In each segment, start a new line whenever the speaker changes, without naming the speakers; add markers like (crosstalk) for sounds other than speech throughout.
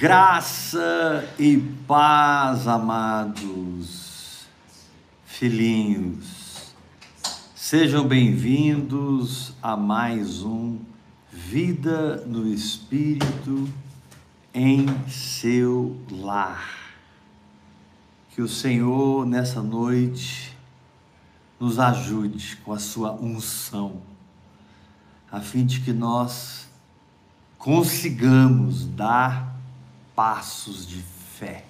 Graça e paz, amados filhinhos. Sejam bem-vindos a mais um Vida no Espírito em seu lar. Que o Senhor nessa noite nos ajude com a sua unção, a fim de que nós consigamos dar passos de fé.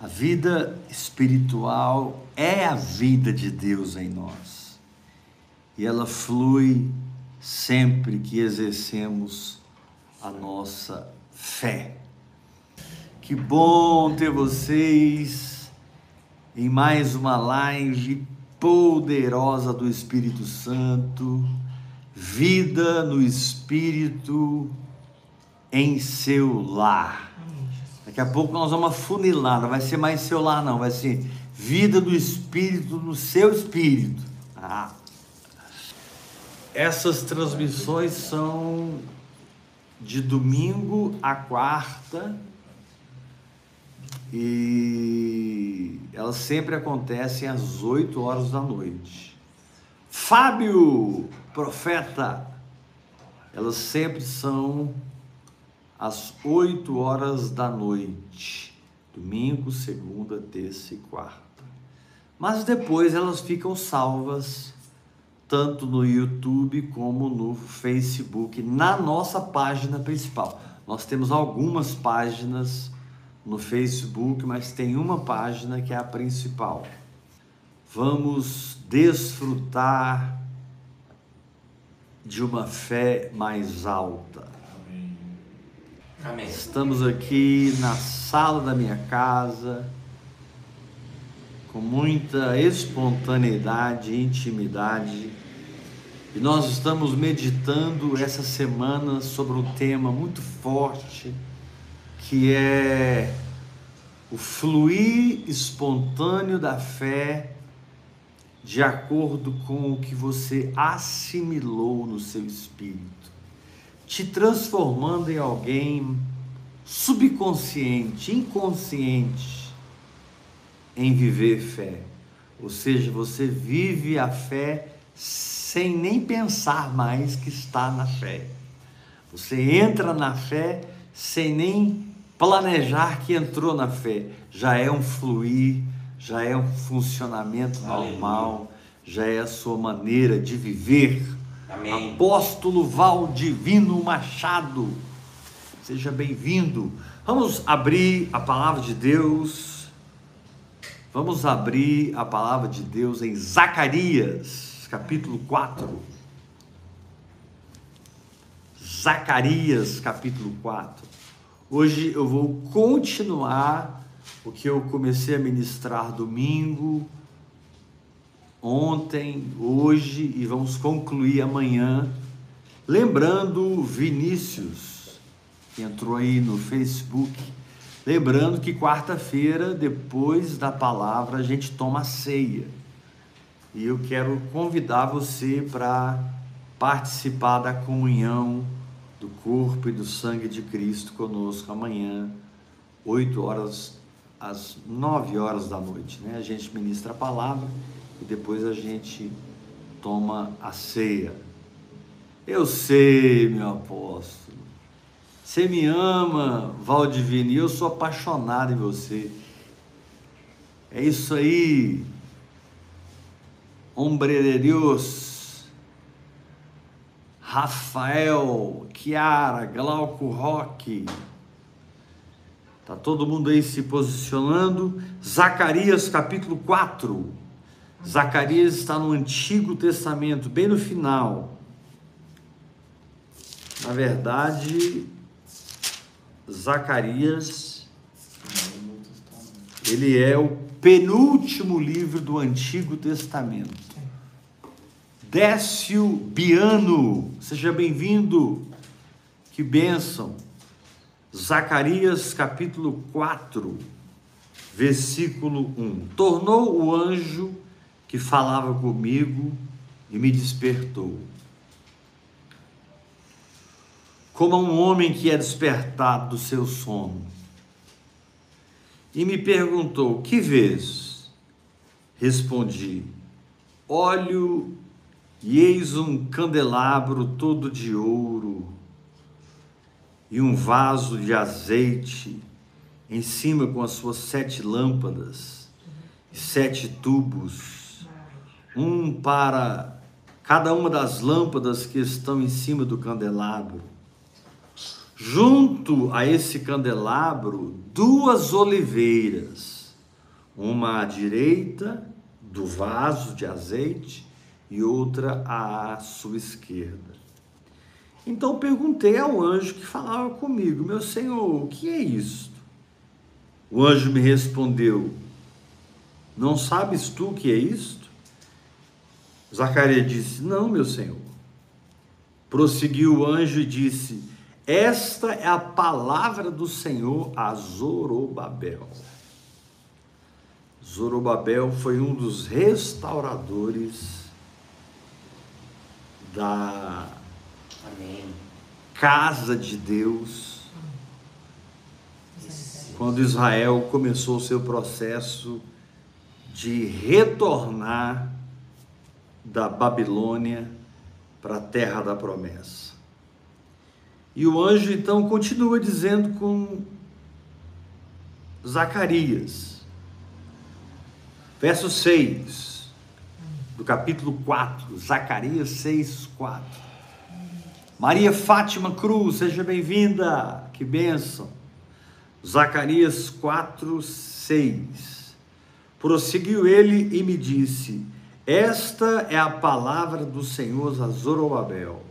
A vida espiritual é a vida de Deus em nós. E ela flui sempre que exercemos a nossa fé. Que bom ter vocês em mais uma live poderosa do Espírito Santo. Vida no Espírito em seu lar. Daqui a pouco nós vamos afunilar, não vai ser mais seu lar, não, vai ser vida do Espírito no seu espírito. Ah. Essas transmissões são de domingo a quarta e elas sempre acontecem às 8 horas da noite. Fábio, profeta, elas sempre são às 8 horas da noite, domingo, segunda, terça e quarta. Mas depois elas ficam salvas tanto no YouTube como no Facebook, na nossa página principal. Nós temos algumas páginas no Facebook, mas tem uma página que é a principal. Vamos desfrutar de uma fé mais alta Amém. Estamos aqui na sala da minha casa, com muita espontaneidade e intimidade. E nós estamos meditando essa semana sobre um tema muito forte, que é o fluir espontâneo da fé de acordo com o que você assimilou no seu espírito te transformando em alguém subconsciente, inconsciente em viver fé. Ou seja, você vive a fé sem nem pensar mais que está na fé. Você entra na fé sem nem planejar que entrou na fé. Já é um fluir, já é um funcionamento normal, já é a sua maneira de viver Amém. Apóstolo Valdivino Machado, seja bem-vindo. Vamos abrir a palavra de Deus. Vamos abrir a palavra de Deus em Zacarias, capítulo 4. Zacarias, capítulo 4. Hoje eu vou continuar o que eu comecei a ministrar domingo ontem, hoje e vamos concluir amanhã. Lembrando Vinícius, que entrou aí no Facebook, lembrando que quarta-feira, depois da palavra, a gente toma ceia. E eu quero convidar você para participar da comunhão do corpo e do sangue de Cristo conosco amanhã, 8 horas às 9 horas da noite. Né? A gente ministra a palavra e depois a gente toma a ceia. Eu sei, meu apóstolo. Você me ama, Valdivini, eu sou apaixonado em você. É isso aí. Hombre de Deus. Rafael, Chiara, Glauco Roque. Tá todo mundo aí se posicionando. Zacarias capítulo 4. Zacarias está no Antigo Testamento, bem no final. Na verdade, Zacarias ele é o penúltimo livro do Antigo Testamento. Décio Biano, seja bem-vindo. Que bênção. Zacarias capítulo 4, versículo 1. Tornou o anjo que falava comigo e me despertou. como a um homem que é despertado do seu sono. E me perguntou: Que vês? Respondi: Olho e eis um candelabro todo de ouro e um vaso de azeite em cima com as suas sete lâmpadas e sete tubos, um para cada uma das lâmpadas que estão em cima do candelabro. Junto a esse candelabro, duas oliveiras, uma à direita do vaso de azeite e outra à sua esquerda. Então perguntei ao anjo que falava comigo: Meu senhor, o que é isto? O anjo me respondeu: Não sabes tu o que é isto? Zacarias disse: Não, meu senhor. Prosseguiu o anjo e disse: Esta é a palavra do Senhor a Zorobabel. Zorobabel foi um dos restauradores da Amém. casa de Deus quando Israel começou o seu processo de retornar da Babilônia para a terra da promessa. E o anjo então continua dizendo com Zacarias, verso 6, do capítulo 4, Zacarias 6, 4. Maria Fátima Cruz, seja bem-vinda, que bênção. Zacarias 4, 6. Prosseguiu ele e me disse: Esta é a palavra do Senhor a Zorobabel.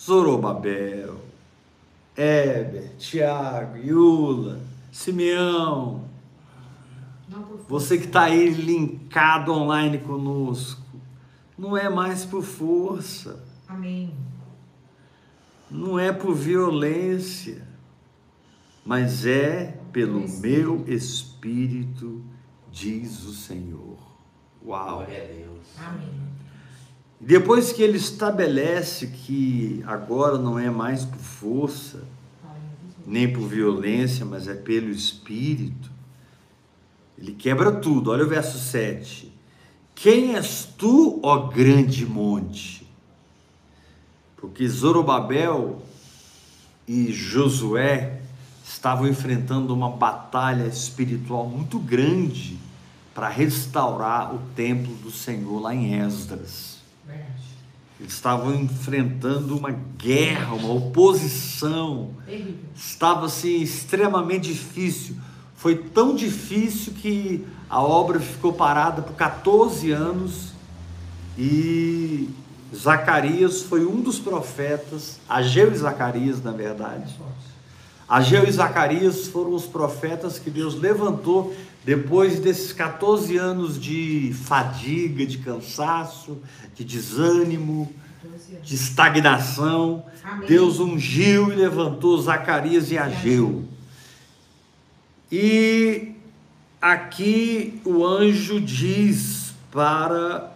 Zorobabel, Heber, Tiago, Iula, Simeão, você que está aí linkado online conosco, não é mais por força.
Amém.
Não é por violência mas é pelo meu espírito, diz o Senhor. Uau!
Glória a Deus.
Amém.
Depois que ele estabelece que agora não é mais por força, nem por violência, mas é pelo espírito, ele quebra tudo. Olha o verso 7. Quem és tu, ó grande monte? Porque Zorobabel e Josué estavam enfrentando uma batalha espiritual muito grande para restaurar o templo do Senhor lá em Esdras. Eles estavam enfrentando uma guerra, uma oposição. Estava assim extremamente difícil. Foi tão difícil que a obra ficou parada por 14 anos e Zacarias foi um dos profetas, Ageu e Zacarias, na verdade Ageu e Zacarias foram os profetas que Deus levantou depois desses 14 anos de fadiga, de cansaço, de desânimo, de estagnação. Amém. Deus ungiu e levantou Zacarias e Ageu. E aqui o anjo diz para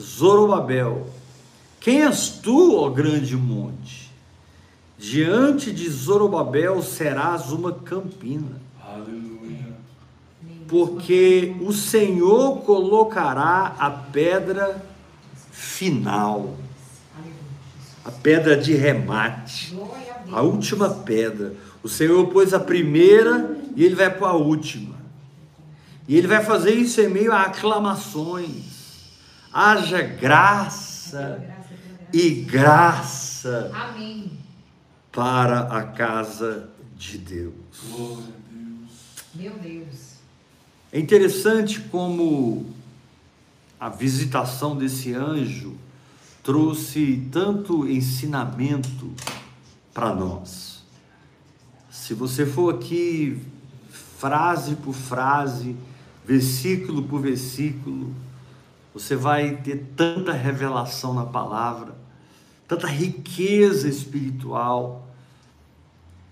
Zorobabel: Quem és tu, ó grande monte? Diante de Zorobabel serás uma campina. Porque o Senhor colocará a pedra final, a pedra de remate, a última pedra. O Senhor pôs a primeira e ele vai para a última. E ele vai fazer isso em meio a aclamações. Haja graça e graça.
Amém
para a casa de Deus.
Glória a Deus.
Meu Deus.
É interessante como a visitação desse anjo trouxe tanto ensinamento para nós. Se você for aqui frase por frase, versículo por versículo, você vai ter tanta revelação na palavra, tanta riqueza espiritual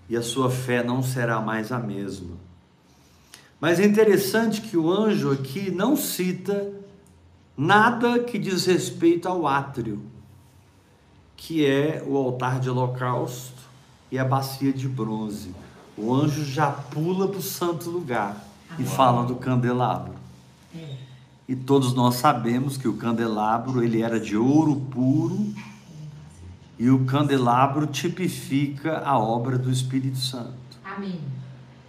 e a sua fé não será mais a mesma. Mas é interessante que o anjo aqui não cita nada que diz respeito ao átrio, que é o altar de holocausto, e a bacia de bronze. O anjo já pula para o santo lugar e fala do candelabro. E todos nós sabemos que o candelabro ele era de ouro puro e o candelabro tipifica a obra do Espírito Santo.
Amém.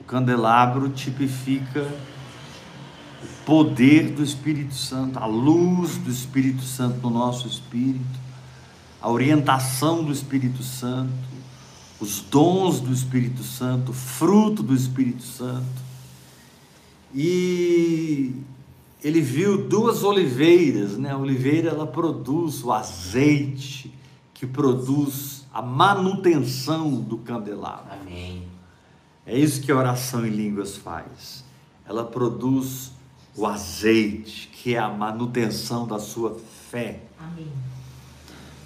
O candelabro tipifica o poder do Espírito Santo, a luz do Espírito Santo no nosso espírito, a orientação do Espírito Santo, os dons do Espírito Santo, o fruto do Espírito Santo. E ele viu duas oliveiras, né? A oliveira ela produz o azeite que produz a manutenção do candelabro.
Amém.
É isso que a oração em línguas faz. Ela produz o azeite, que é a manutenção da sua fé.
Amém.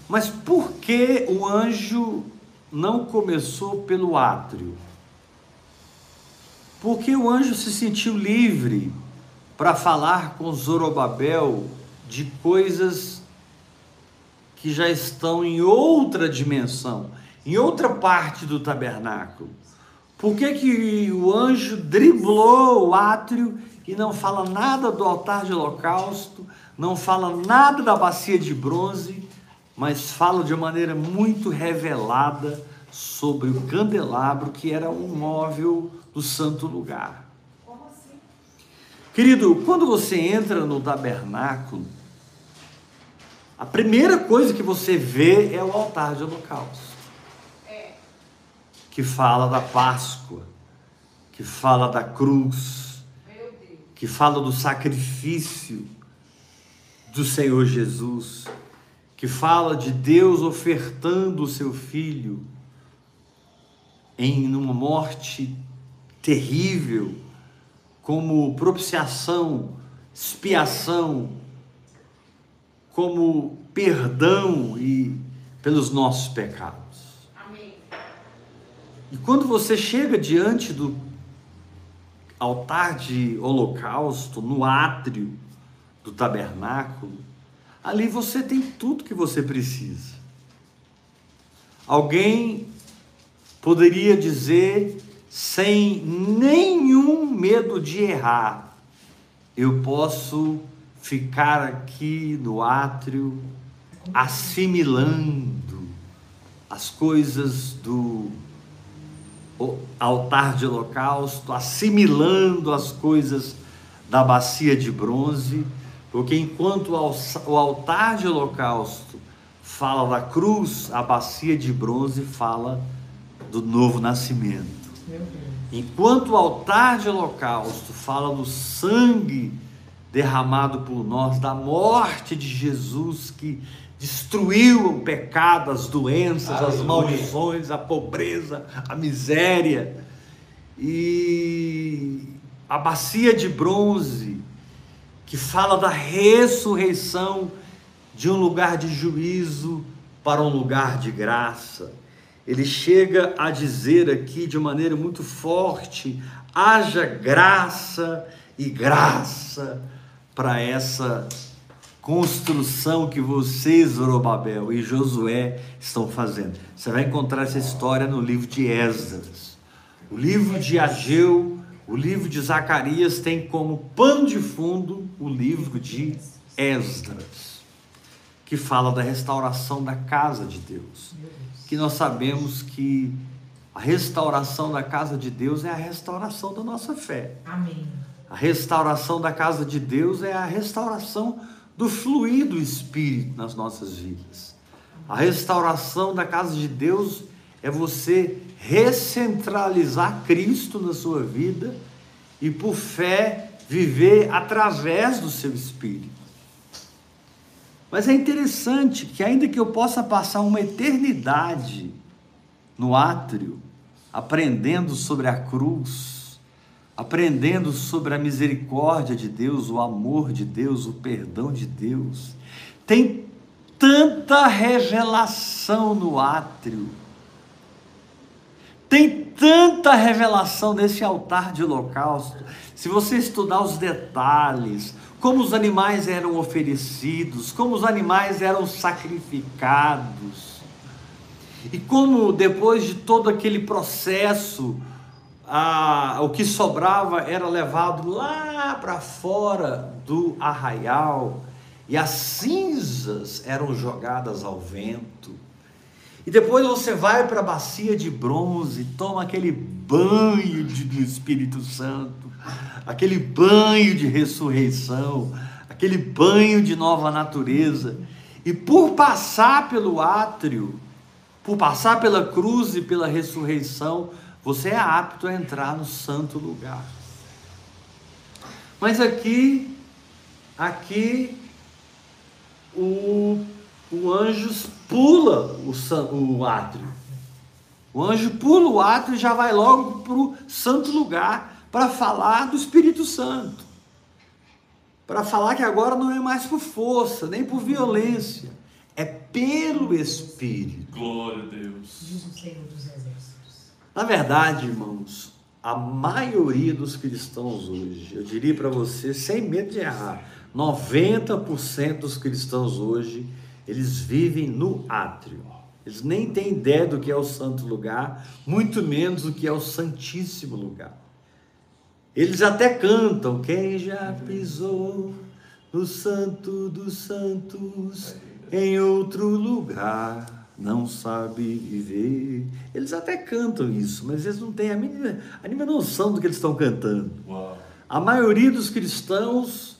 Mas por que o anjo não começou pelo átrio? Porque o anjo se sentiu livre para falar com Zorobabel de coisas que já estão em outra dimensão, em outra parte do tabernáculo. Por que, que o anjo driblou o átrio e não fala nada do altar de holocausto, não fala nada da bacia de bronze, mas fala de maneira muito revelada sobre o candelabro, que era um móvel do santo lugar. Querido, quando você entra no tabernáculo, a primeira coisa que você vê é o altar de holocausto. Que fala da Páscoa, que fala da cruz, que fala do sacrifício do Senhor Jesus, que fala de Deus ofertando o seu filho em uma morte terrível, como propiciação, expiação, como perdão e pelos nossos pecados. E quando você chega diante do altar de holocausto, no átrio do tabernáculo, ali você tem tudo que você precisa. Alguém poderia dizer, sem nenhum medo de errar, eu posso ficar aqui no átrio assimilando as coisas do altar de holocausto, assimilando as coisas da bacia de bronze, porque enquanto o altar de holocausto fala da cruz, a bacia de bronze fala do novo nascimento. Enquanto o altar de holocausto fala do sangue derramado por nós, da morte de Jesus que destruiu o pecado, as doenças, as
Aleluia.
maldições, a pobreza, a miséria. E a bacia de bronze que fala da ressurreição de um lugar de juízo para um lugar de graça. Ele chega a dizer aqui de maneira muito forte: haja graça e graça para essa construção que vocês, Zorobabel e Josué, estão fazendo. Você vai encontrar essa história no livro de Esdras. O livro de Ageu, o livro de Zacarias tem como pano de fundo o livro de Esdras, que fala da restauração da casa de Deus. Que nós sabemos que a restauração da casa de Deus é a restauração da nossa fé.
Amém.
A restauração da casa de Deus é a restauração do fluir do Espírito nas nossas vidas. A restauração da casa de Deus é você recentralizar Cristo na sua vida e, por fé, viver através do seu Espírito. Mas é interessante que, ainda que eu possa passar uma eternidade no átrio, aprendendo sobre a cruz, aprendendo sobre a misericórdia de Deus, o amor de Deus, o perdão de Deus. Tem tanta revelação no átrio. Tem tanta revelação nesse altar de holocausto. Se você estudar os detalhes, como os animais eram oferecidos, como os animais eram sacrificados. E como depois de todo aquele processo, a, o que sobrava era levado lá para fora do arraial e as cinzas eram jogadas ao vento. E depois você vai para a bacia de bronze, toma aquele banho de, do Espírito Santo, aquele banho de ressurreição, aquele banho de nova natureza. E por passar pelo átrio, por passar pela cruz e pela ressurreição, você é apto a entrar no santo lugar. Mas aqui, aqui, o, o anjo pula o, o átrio. O anjo pula o átrio e já vai logo para o santo lugar para falar do Espírito Santo. Para falar que agora não é mais por força, nem por violência, é pelo Espírito.
Glória a Deus.
Diz o Senhor dos Exércitos.
Na verdade, irmãos, a maioria dos cristãos hoje, eu diria para você, sem medo de errar, 90% dos cristãos hoje, eles vivem no átrio. Eles nem têm ideia do que é o santo lugar, muito menos do que é o santíssimo lugar. Eles até cantam: Quem já pisou no santo dos santos em outro lugar? Não sabe viver. Eles até cantam isso, mas eles não têm a mínima, a mínima noção do que eles estão cantando.
Uau.
A maioria dos cristãos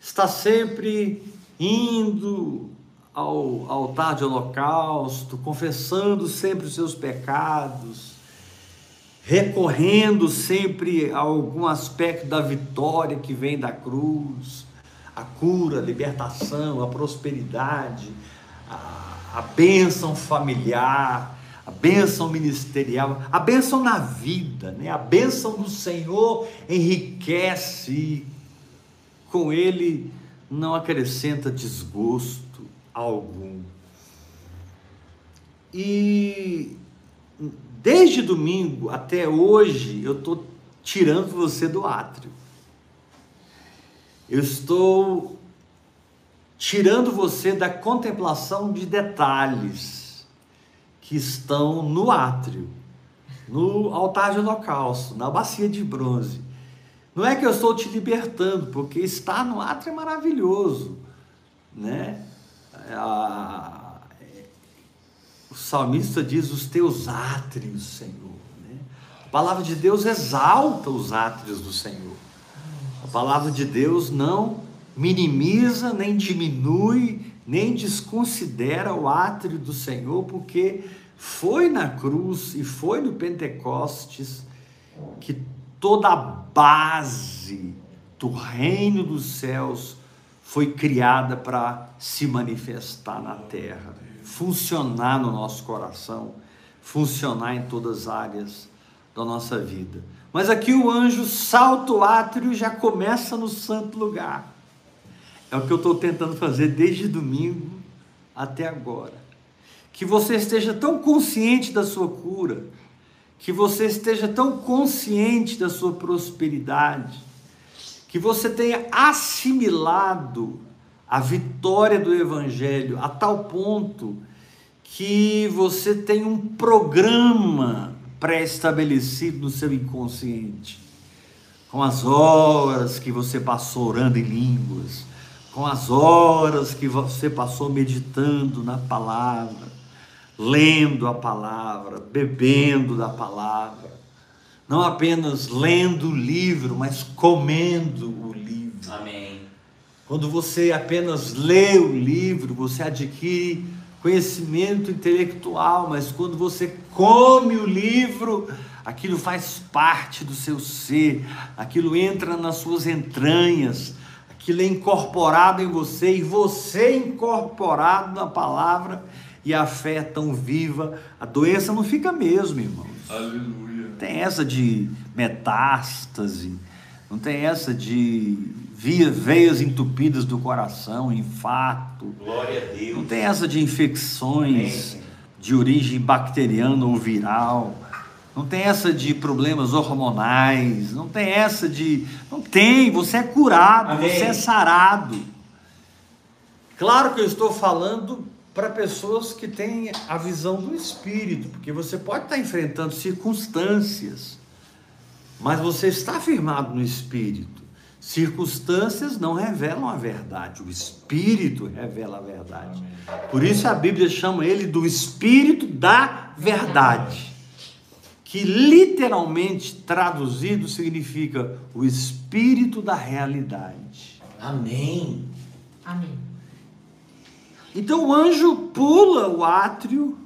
está sempre indo ao altar de holocausto, confessando sempre os seus pecados, recorrendo sempre a algum aspecto da vitória que vem da cruz, a cura, a libertação, a prosperidade, a a bênção familiar, a bênção ministerial, a bênção na vida, né? a bênção do Senhor enriquece, com ele não acrescenta desgosto algum. E desde domingo até hoje eu estou tirando você do átrio. Eu estou tirando você da contemplação de detalhes que estão no átrio, no altar de holocausto, na bacia de bronze. Não é que eu estou te libertando, porque estar no átrio é maravilhoso, né? o salmista diz os teus átrios, Senhor. Né? A palavra de Deus exalta os átrios do Senhor. A palavra de Deus não minimiza, nem diminui, nem desconsidera o átrio do Senhor, porque foi na cruz e foi no Pentecostes que toda a base do reino dos céus foi criada para se manifestar na terra, funcionar no nosso coração, funcionar em todas as áreas da nossa vida. Mas aqui o anjo salta o átrio e já começa no santo lugar. É o que eu estou tentando fazer desde domingo até agora. Que você esteja tão consciente da sua cura, que você esteja tão consciente da sua prosperidade, que você tenha assimilado a vitória do Evangelho a tal ponto que você tem um programa pré-estabelecido no seu inconsciente, com as horas que você passou orando em línguas, com as horas que você passou meditando na palavra, lendo a palavra, bebendo da palavra, não apenas lendo o livro, mas comendo o livro.
Amém.
Quando você apenas lê o livro, você adquire conhecimento intelectual, mas quando você come o livro, aquilo faz parte do seu ser, aquilo entra nas suas entranhas, aquilo é incorporado em você e você incorporado na palavra e a fé é tão viva, a doença não fica mesmo, irmãos.
Aleluia.
Não tem essa de metástase, não tem essa de via, veias entupidas do coração, infarto.
Glória a Deus.
Não tem essa de infecções
Amém.
de origem bacteriana ou viral. Não tem essa de problemas hormonais, não tem essa de. Não tem, você é curado,
Amém.
você é sarado. Claro que eu estou falando para pessoas que têm a visão do espírito, porque você pode estar enfrentando circunstâncias, mas você está firmado no espírito. Circunstâncias não revelam a verdade, o espírito revela a verdade. Por isso a Bíblia chama ele do espírito da verdade, que literalmente traduzido significa o espírito da realidade.
Amém.
Amém.
Então o anjo pula o átrio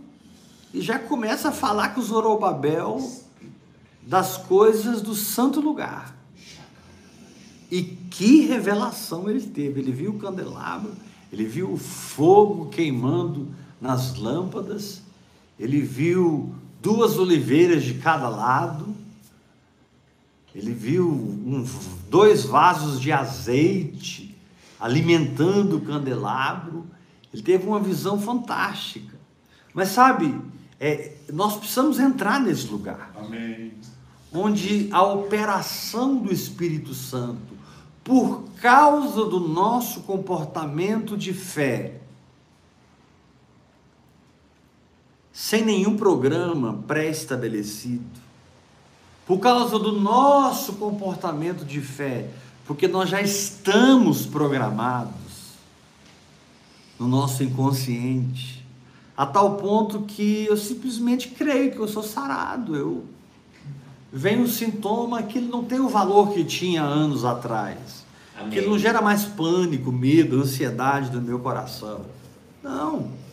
e já começa a falar com Zorobabel das coisas do santo lugar. E que revelação ele teve! Ele viu o candelabro, ele viu o fogo queimando nas lâmpadas, ele viu duas oliveiras de cada lado, ele viu um, dois vasos de azeite alimentando o candelabro. Ele teve uma visão fantástica. Mas sabe, é, nós precisamos entrar nesse lugar.
Amém.
Onde a operação do Espírito Santo, por causa do nosso comportamento de fé, sem nenhum programa pré-estabelecido, por causa do nosso comportamento de fé, porque nós já estamos programados no nosso inconsciente, a tal ponto que eu simplesmente creio que eu sou sarado, eu vem um sintoma que ele não tem o valor que tinha anos atrás,
Amém.
que ele não gera mais pânico, medo, ansiedade no meu coração. Não.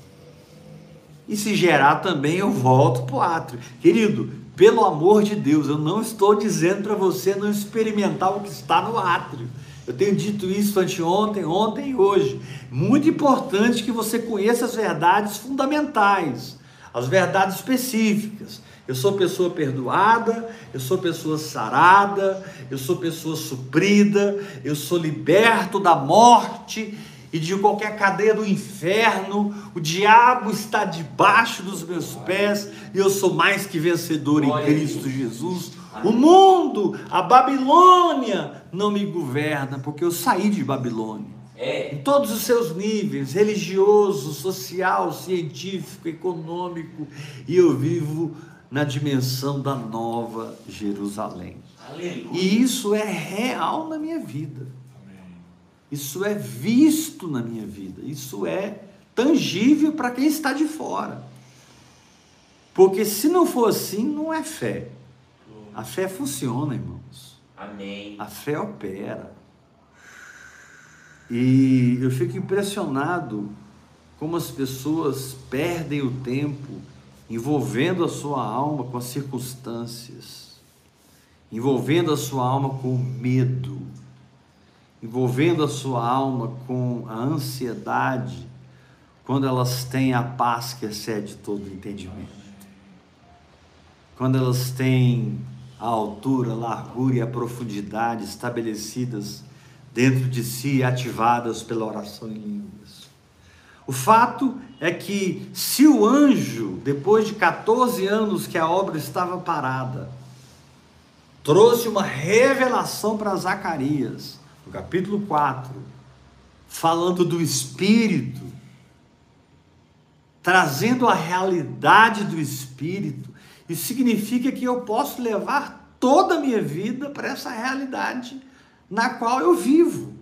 E se gerar também, eu volto para o átrio. Querido, pelo amor de Deus, eu não estou dizendo para você não experimentar o que está no átrio. Eu tenho dito isso anteontem, ontem e hoje. Muito importante que você conheça as verdades fundamentais, as verdades específicas. Eu sou pessoa perdoada, eu sou pessoa sarada, eu sou pessoa suprida, eu sou liberto da morte e de qualquer cadeia do inferno. O diabo está debaixo dos meus pés e eu sou mais que vencedor em Cristo. Jesus. O mundo, a Babilônia não me governa, porque eu saí de Babilônia.
É.
Em todos os seus níveis, religioso, social, científico, econômico, e eu vivo na dimensão da nova Jerusalém.
Aleluia.
E isso é real na minha vida. Isso é visto na minha vida. Isso é tangível para quem está de fora. Porque se não for assim, não é fé. A fé funciona, irmãos.
Amém.
A fé opera. E eu fico impressionado como as pessoas perdem o tempo envolvendo a sua alma com as circunstâncias, envolvendo a sua alma com o medo, envolvendo a sua alma com a ansiedade, quando elas têm a paz que excede todo entendimento. Quando elas têm a altura, a largura e a profundidade estabelecidas dentro de si ativadas pela oração em línguas. O fato é que se o anjo, depois de 14 anos que a obra estava parada, trouxe uma revelação para Zacarias, no capítulo 4, falando do Espírito, trazendo a realidade do Espírito, isso significa que eu posso levar toda a minha vida para essa realidade na qual eu vivo.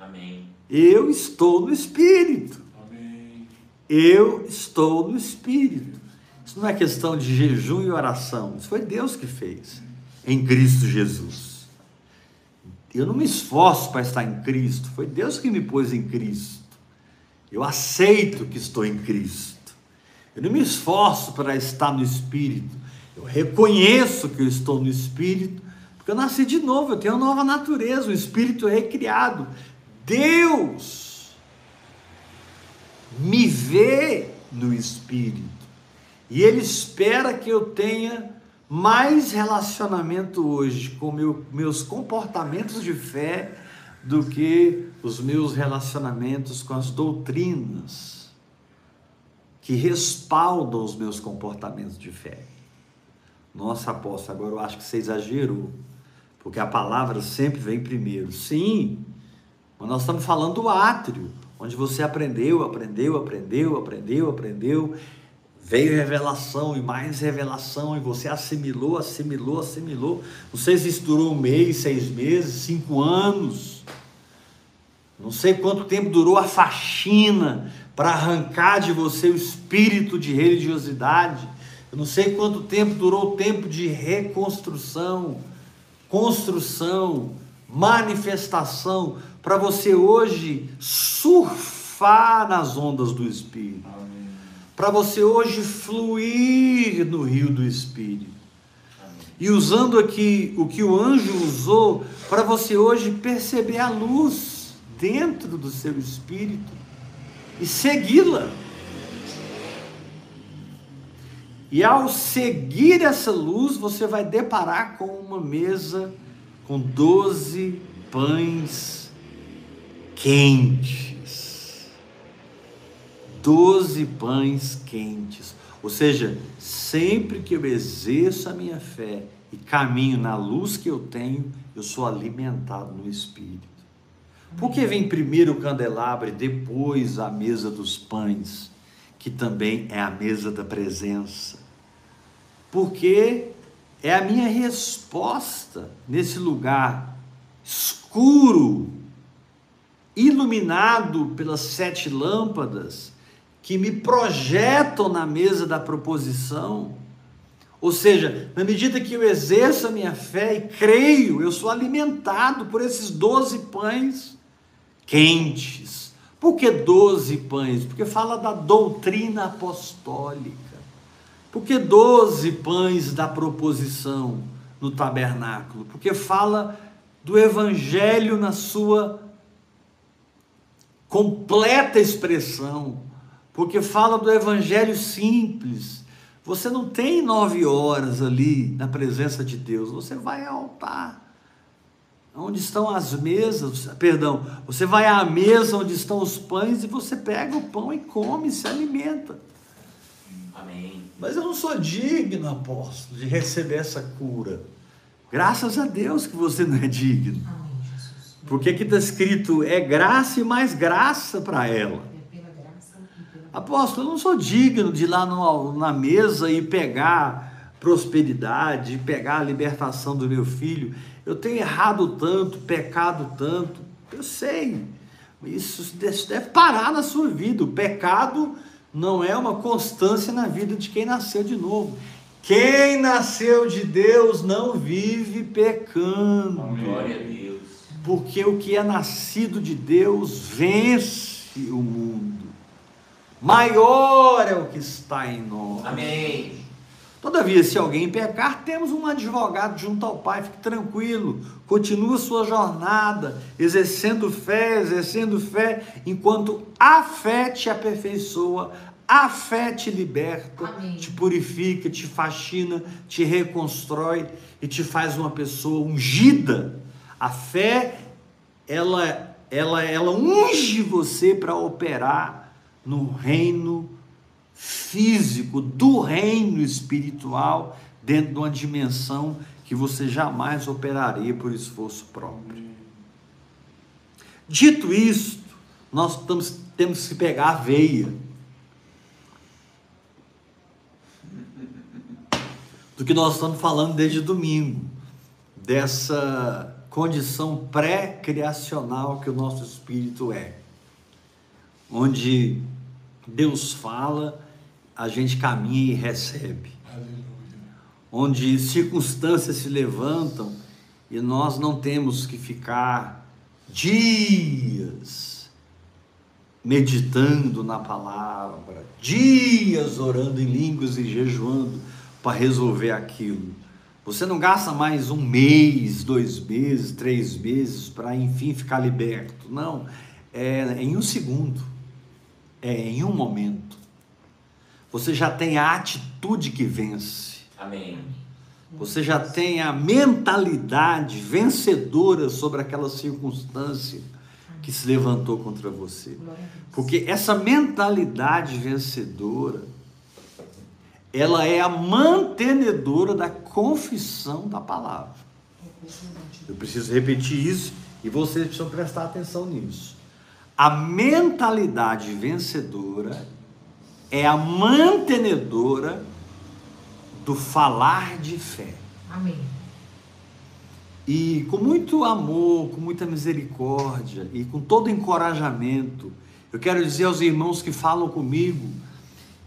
Amém.
Eu estou no Espírito.
Amém.
Eu estou no Espírito. Isso não é questão de jejum e oração. Isso foi Deus que fez em Cristo Jesus. Eu não me esforço para estar em Cristo. Foi Deus que me pôs em Cristo. Eu aceito que estou em Cristo. Eu não me esforço para estar no Espírito. Eu reconheço que eu estou no Espírito, porque eu nasci de novo, eu tenho uma nova natureza, um espírito recriado. Deus me vê no espírito. E ele espera que eu tenha mais relacionamento hoje com meu, meus comportamentos de fé do que os meus relacionamentos com as doutrinas que respaldam os meus comportamentos de fé. Nossa, apóstolo, agora eu acho que você exagerou, porque a palavra sempre vem primeiro. Sim, mas nós estamos falando do átrio, onde você aprendeu, aprendeu, aprendeu, aprendeu, aprendeu, veio revelação e mais revelação, e você assimilou, assimilou, assimilou. Não sei se isso durou um mês, seis meses, cinco anos. Não sei quanto tempo durou a faxina para arrancar de você o espírito de religiosidade. Eu não sei quanto tempo durou o tempo de reconstrução, construção, manifestação, para você hoje surfar nas ondas do Espírito. Para você hoje fluir no rio do Espírito. E usando aqui o que o anjo usou, para você hoje perceber a luz dentro do seu espírito e segui-la. E ao seguir essa luz, você vai deparar com uma mesa com doze pães quentes. Doze pães quentes. Ou seja, sempre que eu exerço a minha fé e caminho na luz que eu tenho, eu sou alimentado no Espírito. Por que vem primeiro o candelabro e depois a mesa dos pães, que também é a mesa da presença? Porque é a minha resposta nesse lugar escuro, iluminado pelas sete lâmpadas que me projetam na mesa da proposição. Ou seja, na medida que eu exerço a minha fé e creio, eu sou alimentado por esses doze pães quentes. Por que doze pães? Porque fala da doutrina apostólica. Por que doze pães da proposição no tabernáculo? Porque fala do evangelho na sua completa expressão. Porque fala do evangelho simples. Você não tem nove horas ali na presença de Deus, você vai ao altar onde estão as mesas, perdão, você vai à mesa onde estão os pães e você pega o pão e come, se alimenta.
Amém.
Mas eu não sou digno, apóstolo, de receber essa cura. Graças a Deus que você não é digno.
Amém, Jesus.
Porque aqui está escrito: é graça e mais graça para ela.
É pela graça e pela
Apóstolo, eu não sou digno de ir lá no- na mesa e pegar prosperidade, pegar a libertação do meu filho. Eu tenho errado tanto, pecado tanto. Eu sei. Isso deve parar na sua vida. O pecado não é uma constância na vida de quem nasceu de novo. Quem nasceu de Deus não vive pecando.
Glória a Deus.
Porque o que é nascido de Deus vence o mundo. Maior é o que está em nós.
Amém.
Todavia, se alguém pecar, temos um advogado junto ao Pai, fique tranquilo, continua sua jornada, exercendo fé, exercendo fé, enquanto a fé te aperfeiçoa, a fé te liberta,
Amém.
te purifica, te fascina, te reconstrói e te faz uma pessoa ungida. A fé, ela, ela, ela unge você para operar no reino físico do reino espiritual dentro de uma dimensão que você jamais operaria por esforço próprio. Dito isto, nós estamos, temos que pegar a veia do que nós estamos falando desde domingo, dessa condição pré-criacional que o nosso espírito é, onde Deus fala, a gente caminha e recebe.
Aleluia.
Onde circunstâncias se levantam e nós não temos que ficar dias meditando na palavra, dias orando em línguas e jejuando para resolver aquilo. Você não gasta mais um mês, dois meses, três meses para enfim ficar liberto. Não, é em um segundo, é em um momento. Você já tem a atitude que vence.
Amém.
Você já tem a mentalidade vencedora sobre aquela circunstância que se levantou contra você. Porque essa mentalidade vencedora, ela é a mantenedora da confissão da palavra.
É.
Eu preciso repetir isso e vocês precisam prestar atenção nisso. A mentalidade vencedora é a mantenedora do falar de fé.
Amém.
E com muito amor, com muita misericórdia e com todo encorajamento, eu quero dizer aos irmãos que falam comigo,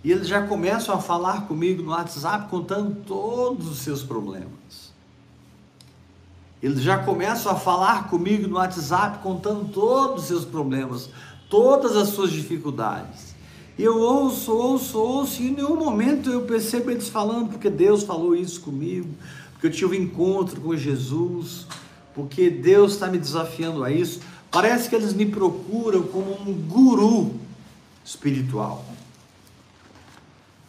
e eles já começam a falar comigo no WhatsApp contando todos os seus problemas. Eles já começam a falar comigo no WhatsApp contando todos os seus problemas, todas as suas dificuldades. E eu ouço, ouço, ouço, e em nenhum momento eu percebo eles falando, porque Deus falou isso comigo, porque eu tive um encontro com Jesus, porque Deus está me desafiando a isso. Parece que eles me procuram como um guru espiritual.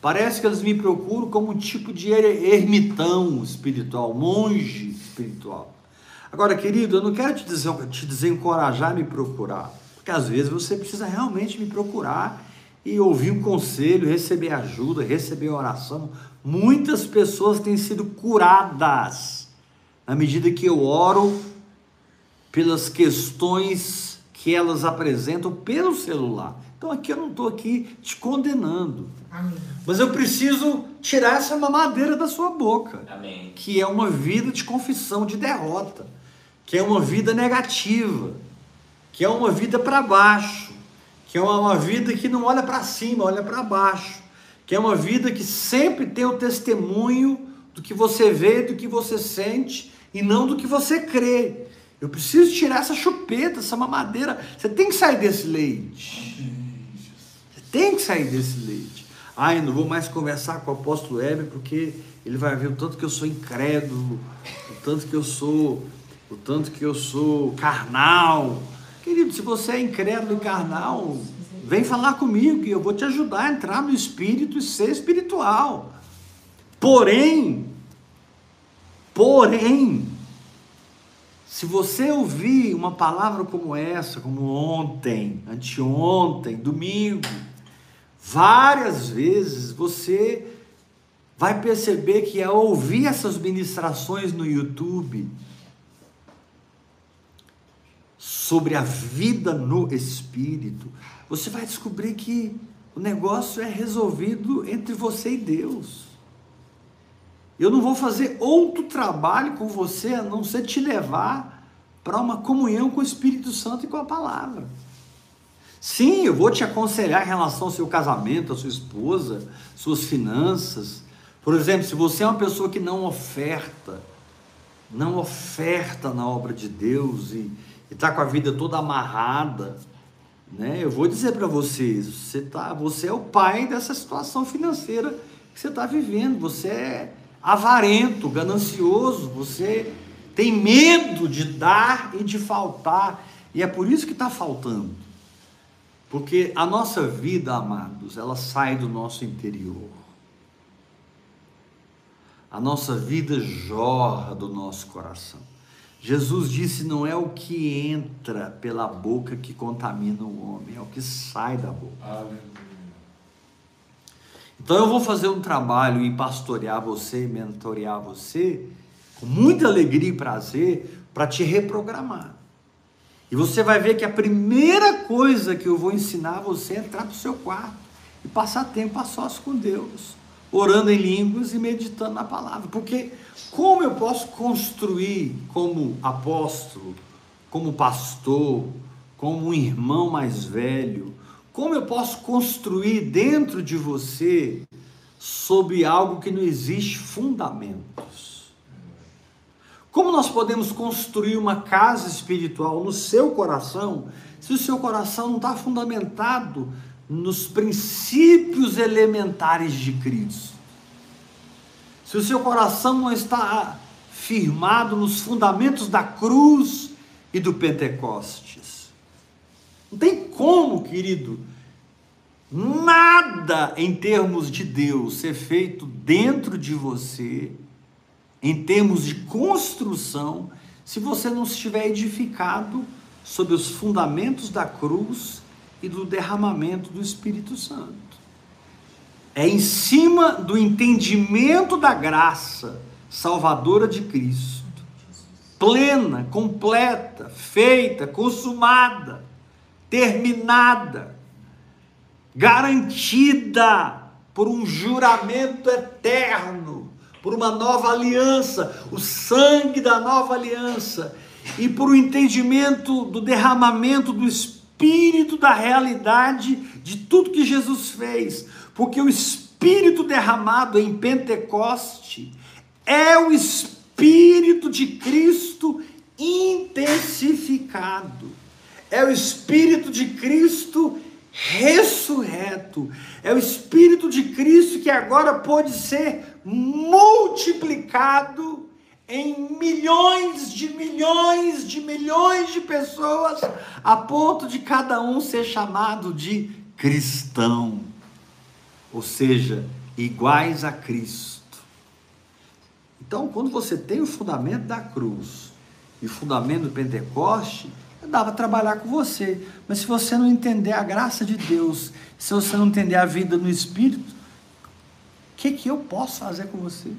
Parece que eles me procuram como um tipo de er-, ermitão espiritual, monge espiritual. Agora, querido, eu não quero te, dizer, te desencorajar a me procurar, porque às vezes você precisa realmente me procurar e ouvir um conselho, receber ajuda, receber oração. Muitas pessoas têm sido curadas na medida que eu oro pelas questões que elas apresentam pelo celular. Então aqui eu não estou aqui te condenando.
Amém.
Mas eu preciso tirar essa mamadeira da sua boca.
Amém.
Que é uma vida de confissão de derrota. Que é uma vida negativa. Que é uma vida para baixo. Que é uma, vida que não olha para cima, olha para baixo. Que é uma vida que sempre tem o testemunho do que você vê, do que você sente e não do que você crê. Eu preciso tirar essa chupeta, essa mamadeira. Você tem que sair desse leite. Você tem que sair desse leite. Ai, não vou mais conversar com o apóstolo Heber porque ele vai ver o tanto que eu sou incrédulo, o tanto que eu sou, o tanto que eu sou carnal. Querido, se você é incrédulo e carnal, vem falar comigo que eu vou te ajudar a entrar no espírito e ser espiritual. Porém, porém, se você ouvir uma palavra como essa, como ontem, anteontem, domingo, várias vezes você vai perceber que ao ouvir essas ministrações no YouTube sobre a vida no espírito, você vai descobrir que o negócio é resolvido entre você e Deus. Eu não vou fazer outro trabalho com você a não ser te levar para uma comunhão com o Espírito Santo e com a palavra. Sim, eu vou te aconselhar em relação ao seu casamento, à sua esposa, suas finanças. Por exemplo, se você é uma pessoa que não oferta, não oferta na obra de Deus e está com a vida toda amarrada, né? Eu vou dizer para vocês, você tá, você é o pai dessa situação financeira que você está vivendo. Você é avarento, ganancioso, você tem medo de dar e de faltar, e é por isso que está faltando. Porque a nossa vida, amados, ela sai do nosso interior. A nossa vida jorra do nosso coração. Jesus disse: não é o que entra pela boca que contamina o homem, é o que sai da boca.
Aleluia.
Então eu vou fazer um trabalho em pastorear você, mentorear você, com muita alegria e prazer, para te reprogramar. E você vai ver que a primeira coisa que eu vou ensinar você é entrar para o seu quarto e passar tempo a sós com Deus, orando em línguas e meditando na palavra. Porque como eu posso construir como apóstolo, como pastor, como um irmão mais velho, como eu posso construir dentro de você sobre algo que não existe fundamentos? Como nós podemos construir uma casa espiritual no seu coração se o seu coração não está fundamentado nos princípios elementares de Cristo? Se o seu coração não está firmado nos fundamentos da cruz e do Pentecostes? Não tem como, querido, nada em termos de Deus ser feito dentro de você, em termos de construção, se você não estiver edificado sobre os fundamentos da cruz e do derramamento do Espírito Santo. É em cima do entendimento da graça salvadora de Cristo, plena, completa, feita, consumada, terminada, garantida por um juramento eterno, por uma nova aliança, o sangue da nova aliança, e por o um entendimento do derramamento do Espírito da realidade de tudo que Jesus fez, porque o Espírito derramado em Pentecoste é o Espírito de Cristo intensificado, é o Espírito de Cristo ressurreto, é o Espírito de Cristo que agora pode ser multiplicado em milhões de milhões de milhões de pessoas, a ponto de cada um ser chamado de cristão, ou seja, iguais a Cristo. Então, quando você tem o fundamento da cruz e o fundamento do Pentecoste, dá para trabalhar com você. Mas se você não entender a graça de Deus, se você não entender a vida no Espírito, o que, que eu posso fazer com você?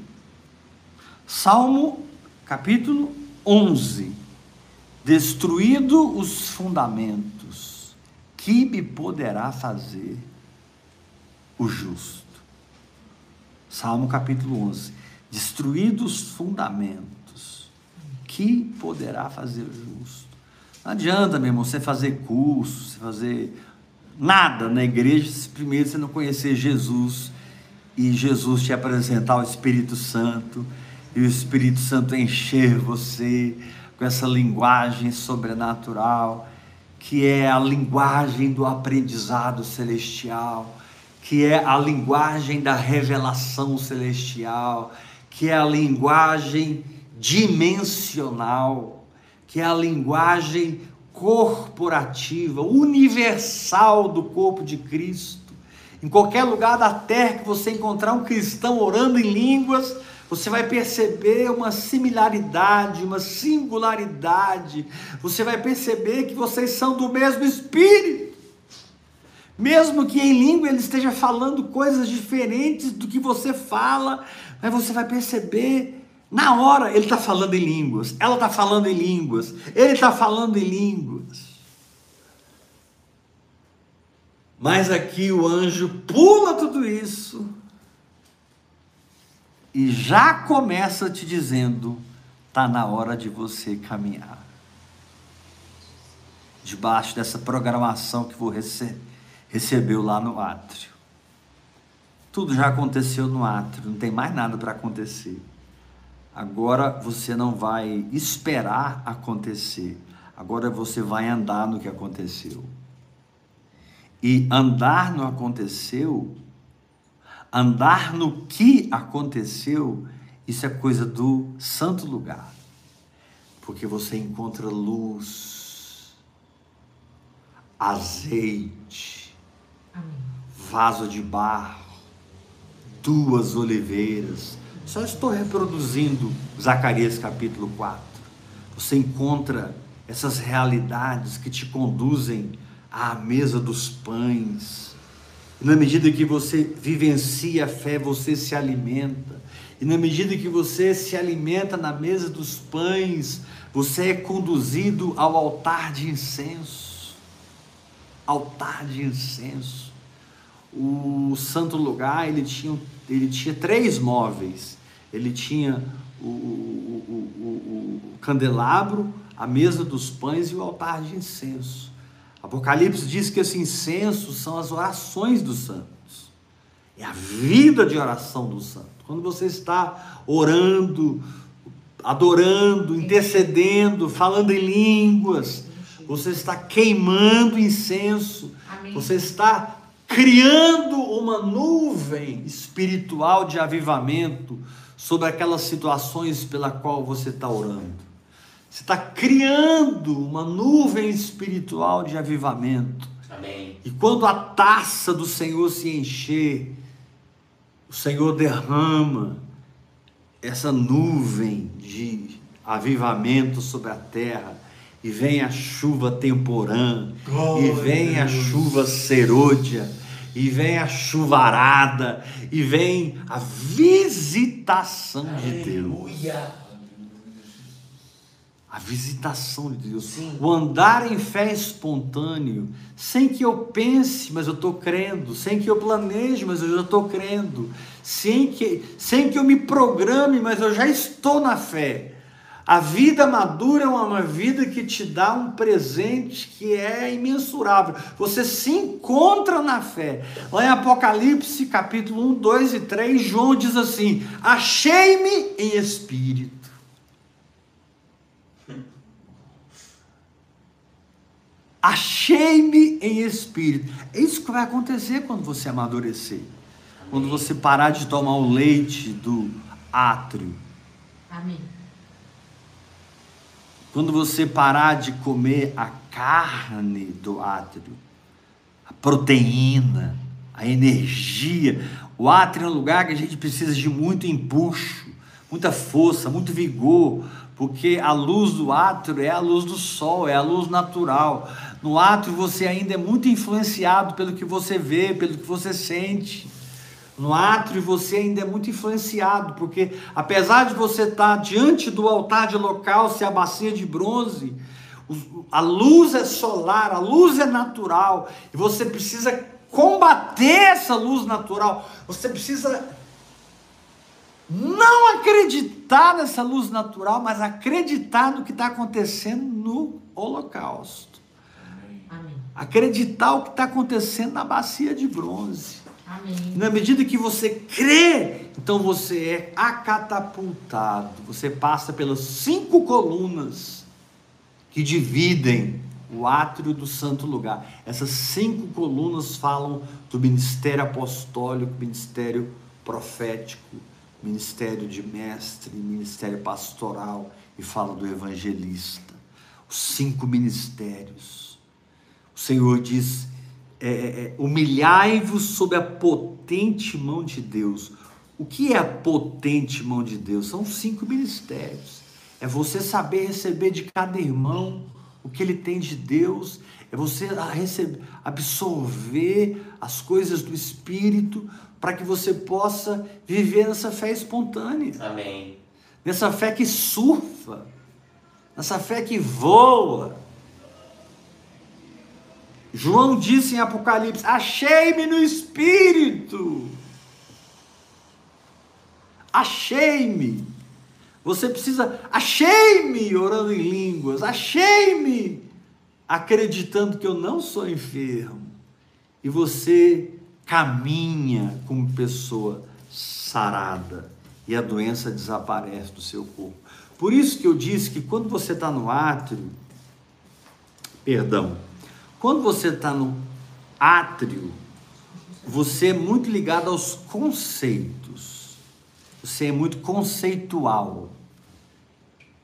Salmo capítulo 11. Destruído os fundamentos, que me poderá fazer o justo? Salmo capítulo 11. Destruídos os fundamentos, que poderá fazer o justo? Não adianta, meu irmão, você fazer curso, você fazer nada na igreja, se primeiro você não conhecer Jesus e Jesus te apresentar o Espírito Santo e o Espírito Santo encher você com essa linguagem sobrenatural, que é a linguagem do aprendizado celestial, que é a linguagem da revelação celestial, que é a linguagem dimensional, que é a linguagem corporativa, universal do corpo de Cristo. Em qualquer lugar da terra que você encontrar um cristão orando em línguas, você vai perceber uma similaridade, uma singularidade. Você vai perceber que vocês são do mesmo espírito. Mesmo que em língua ele esteja falando coisas diferentes do que você fala, mas você vai perceber na hora ele está falando em línguas, ela está falando em línguas, ele está falando em línguas. Mas aqui o anjo pula tudo isso e já começa te dizendo: está na hora de você caminhar. Debaixo dessa programação que você recebeu lá no átrio. Tudo já aconteceu no átrio, não tem mais nada para acontecer. Agora você não vai esperar acontecer. Agora você vai andar no que aconteceu. E andar no aconteceu Andar no que aconteceu, isso é coisa do santo lugar. Porque você encontra luz, azeite, vaso de barro, duas oliveiras. Só estou reproduzindo Zacarias capítulo 4. Você encontra essas realidades que te conduzem à mesa dos pães e na medida que você vivencia a fé, você se alimenta. E na medida que você se alimenta na mesa dos pães, você é conduzido ao altar de incenso. Altar de incenso. O santo lugar, ele tinha, ele tinha três móveis. Ele tinha o, o, o, o candelabro, a mesa dos pães e o altar de incenso. Apocalipse diz que esse incenso são as orações dos santos. É a vida de oração do santo. Quando você está orando, adorando, intercedendo, falando em línguas, você está queimando incenso, Amém. você está criando uma nuvem espiritual de avivamento sobre aquelas situações pela qual você está orando. Você está criando uma nuvem espiritual de avivamento.
Amém.
E quando a taça do Senhor se encher, o Senhor derrama essa nuvem de avivamento sobre a terra. E vem a chuva temporã, Glória e vem a chuva serôdia, e vem a chuvarada, e vem a visitação Aleluia. de Deus. A visitação de Deus. O andar em fé espontâneo, sem que eu pense, mas eu estou crendo. Sem que eu planeje, mas eu já estou crendo. Sem que, sem que eu me programe, mas eu já estou na fé. A vida madura é uma vida que te dá um presente que é imensurável. Você se encontra na fé. Lá em Apocalipse, capítulo 1, 2 e 3, João diz assim: Achei-me em espírito. Achei-me em espírito. É isso que vai acontecer quando você amadurecer. Quando você parar de tomar o leite do átrio.
Amém.
Quando você parar de comer a carne do átrio, a proteína, a energia. O átrio é um lugar que a gente precisa de muito empuxo, muita força, muito vigor, porque a luz do átrio é a luz do sol, é a luz natural. No átrio você ainda é muito influenciado pelo que você vê, pelo que você sente. No átrio você ainda é muito influenciado, porque apesar de você estar diante do altar de local, se a bacia de bronze, a luz é solar, a luz é natural, e você precisa combater essa luz natural. Você precisa não acreditar nessa luz natural, mas acreditar no que está acontecendo no holocausto. Acreditar o que está acontecendo na bacia de bronze.
Amém.
Na medida que você crê, então você é acatapultado. Você passa pelas cinco colunas que dividem o átrio do santo lugar. Essas cinco colunas falam do ministério apostólico, ministério profético, ministério de mestre, ministério pastoral e fala do evangelista. Os cinco ministérios. O Senhor diz: é, é, é, humilhai-vos sob a potente mão de Deus. O que é a potente mão de Deus? São cinco ministérios. É você saber receber de cada irmão o que ele tem de Deus, é você receber, absorver as coisas do Espírito para que você possa viver nessa fé espontânea,
Amém.
nessa fé que surfa, nessa fé que voa. João disse em Apocalipse: Achei-me no Espírito. Achei-me. Você precisa, achei-me orando em línguas, achei-me acreditando que eu não sou enfermo. E você caminha como pessoa sarada e a doença desaparece do seu corpo. Por isso que eu disse que quando você está no átrio, perdão, quando você está no átrio, você é muito ligado aos conceitos. Você é muito conceitual.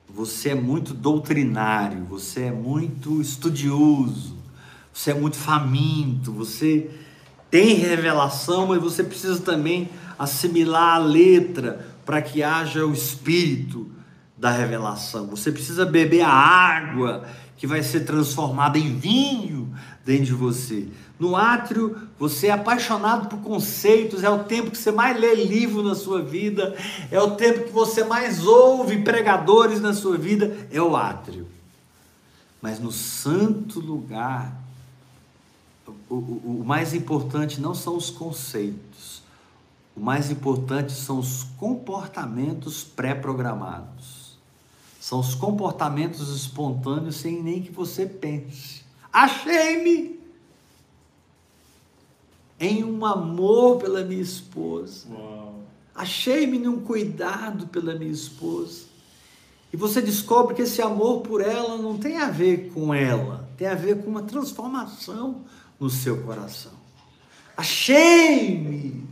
Você é muito doutrinário, você é muito estudioso, você é muito faminto, você tem revelação, mas você precisa também assimilar a letra para que haja o espírito da revelação. Você precisa beber a água que vai ser transformada em vinho dentro de você. No átrio, você é apaixonado por conceitos, é o tempo que você mais lê livro na sua vida, é o tempo que você mais ouve pregadores na sua vida, é o átrio. Mas no santo lugar, o, o, o mais importante não são os conceitos, o mais importante são os comportamentos pré-programados. São os comportamentos espontâneos sem nem que você pense. Achei-me em um amor pela minha esposa. Achei-me num cuidado pela minha esposa. E você descobre que esse amor por ela não tem a ver com ela, tem a ver com uma transformação no seu coração. Achei-me,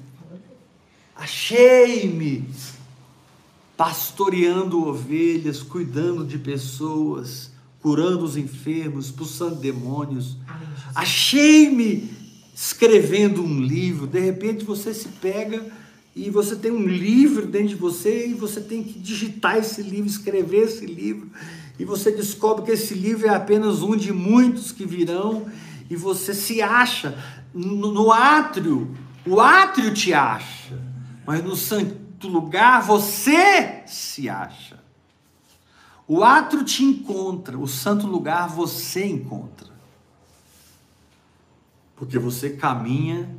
achei-me pastoreando ovelhas, cuidando de pessoas, curando os enfermos, expulsando demônios. Achei-me escrevendo um livro. De repente você se pega e você tem um livro dentro de você e você tem que digitar esse livro, escrever esse livro. E você descobre que esse livro é apenas um de muitos que virão e você se acha no, no átrio. O átrio te acha, mas no santo lugar você se acha. O átrio te encontra, o santo lugar você encontra. Porque você caminha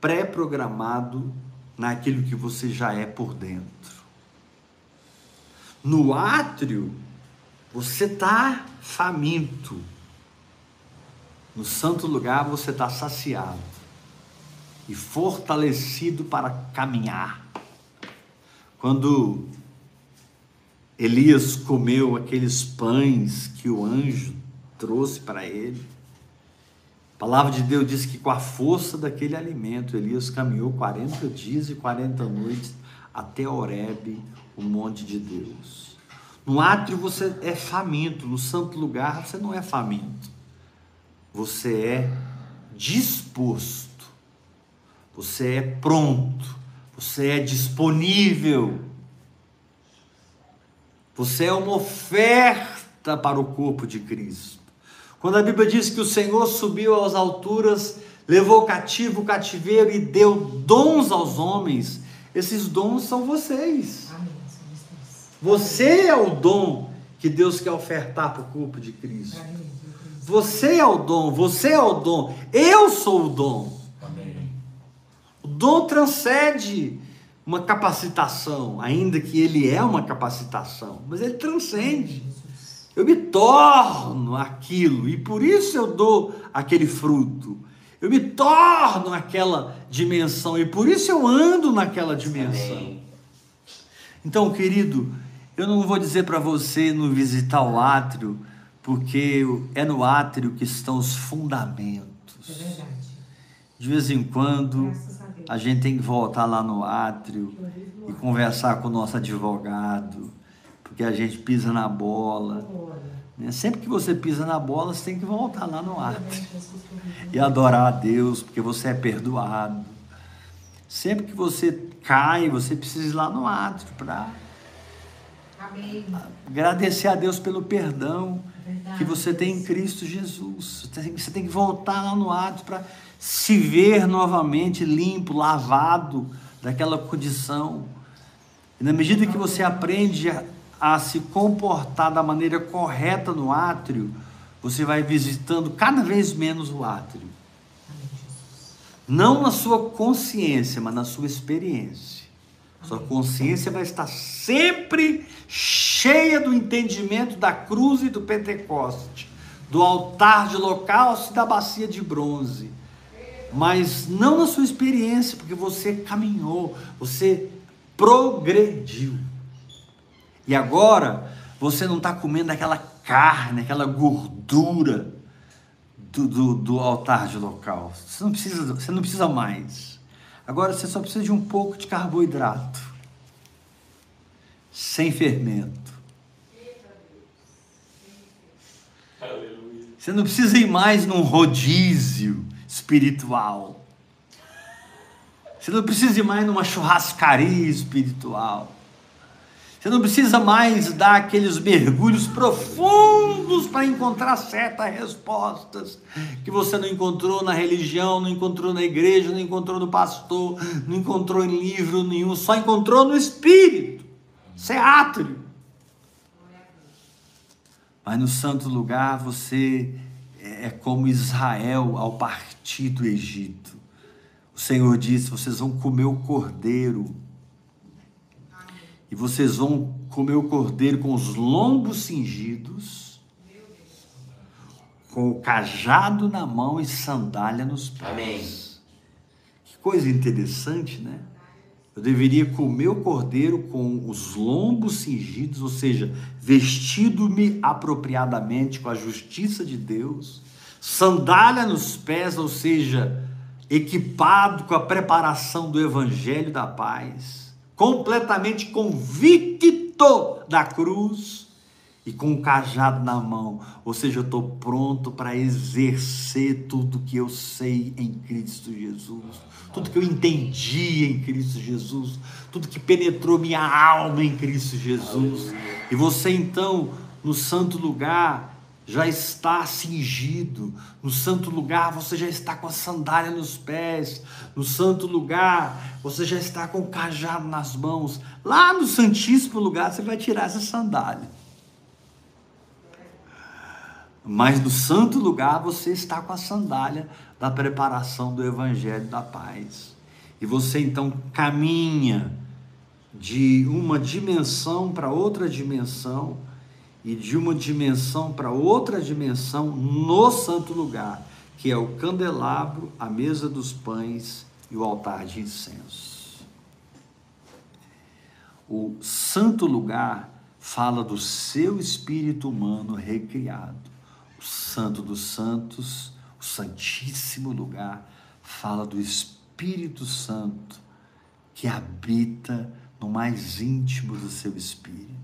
pré-programado naquilo que você já é por dentro. No átrio, você está faminto. No santo lugar, você está saciado e fortalecido para caminhar. Quando Elias comeu aqueles pães que o anjo trouxe para ele. A palavra de Deus diz que com a força daquele alimento, Elias caminhou 40 dias e 40 noites até Horebe, o monte de Deus. No átrio você é faminto, no santo lugar você não é faminto. Você é disposto. Você é pronto. Você é disponível você é uma oferta para o corpo de Cristo. Quando a Bíblia diz que o Senhor subiu às alturas, levou cativo o cativeiro e deu dons aos homens, esses dons são vocês. Você é o dom que Deus quer ofertar para o corpo de Cristo. Você é o dom, você é o dom, eu sou o dom. O dom transcende uma capacitação, ainda que ele é uma capacitação, mas ele transcende. Eu me torno aquilo e por isso eu dou aquele fruto. Eu me torno aquela dimensão e por isso eu ando naquela dimensão. Então, querido, eu não vou dizer para você não visitar o átrio, porque é no átrio que estão os fundamentos. É verdade. De vez em quando a gente tem que voltar lá no átrio e conversar com o nosso advogado, porque a gente pisa na bola. Né? Sempre que você pisa na bola, você tem que voltar lá no átrio e adorar a Deus, porque você é perdoado. Sempre que você cai, você precisa ir lá no átrio para agradecer a Deus pelo perdão que você tem em Cristo Jesus. Você tem que voltar lá no átrio para se ver novamente limpo, lavado daquela condição. E na medida que você aprende a, a se comportar da maneira correta no átrio, você vai visitando cada vez menos o átrio. Não na sua consciência, mas na sua experiência. Sua consciência vai estar sempre cheia do entendimento da cruz e do Pentecoste, do altar de holocausto e da bacia de bronze mas não na sua experiência, porque você caminhou, você progrediu. E agora você não está comendo aquela carne, aquela gordura do, do, do altar de local. Você não precisa, você não precisa mais. Agora você só precisa de um pouco de carboidrato, sem fermento. Você não precisa ir mais num rodízio espiritual. Você não precisa ir mais numa churrascaria espiritual. Você não precisa mais dar aqueles mergulhos profundos para encontrar certas respostas que você não encontrou na religião, não encontrou na igreja, não encontrou no pastor, não encontrou em livro nenhum, só encontrou no Espírito. Isso é átrio. Mas no santo lugar você é como Israel ao partir do Egito. O Senhor disse: vocês vão comer o cordeiro. E vocês vão comer o cordeiro com os lombos cingidos, com o cajado na mão e sandália nos pés. Amém. Que coisa interessante, né? Eu deveria comer o cordeiro com os lombos cingidos, ou seja, vestido-me apropriadamente com a justiça de Deus, sandália nos pés, ou seja, equipado com a preparação do evangelho da paz, completamente convicto da cruz e com um cajado na mão, ou seja, eu estou pronto para exercer tudo que eu sei em Cristo Jesus. Tudo que eu entendi em Cristo Jesus, tudo que penetrou minha alma em Cristo Jesus. E você então, no santo lugar, já está cingido, no santo lugar você já está com a sandália nos pés, no santo lugar você já está com o cajado nas mãos. Lá no santíssimo lugar você vai tirar essa sandália. Mas no santo lugar você está com a sandália da preparação do evangelho da paz. E você então caminha de uma dimensão para outra dimensão e de uma dimensão para outra dimensão no santo lugar, que é o candelabro, a mesa dos pães e o altar de incenso. O santo lugar fala do seu espírito humano recriado. O santo dos santos, o santíssimo lugar, fala do Espírito Santo que habita no mais íntimo do seu espírito.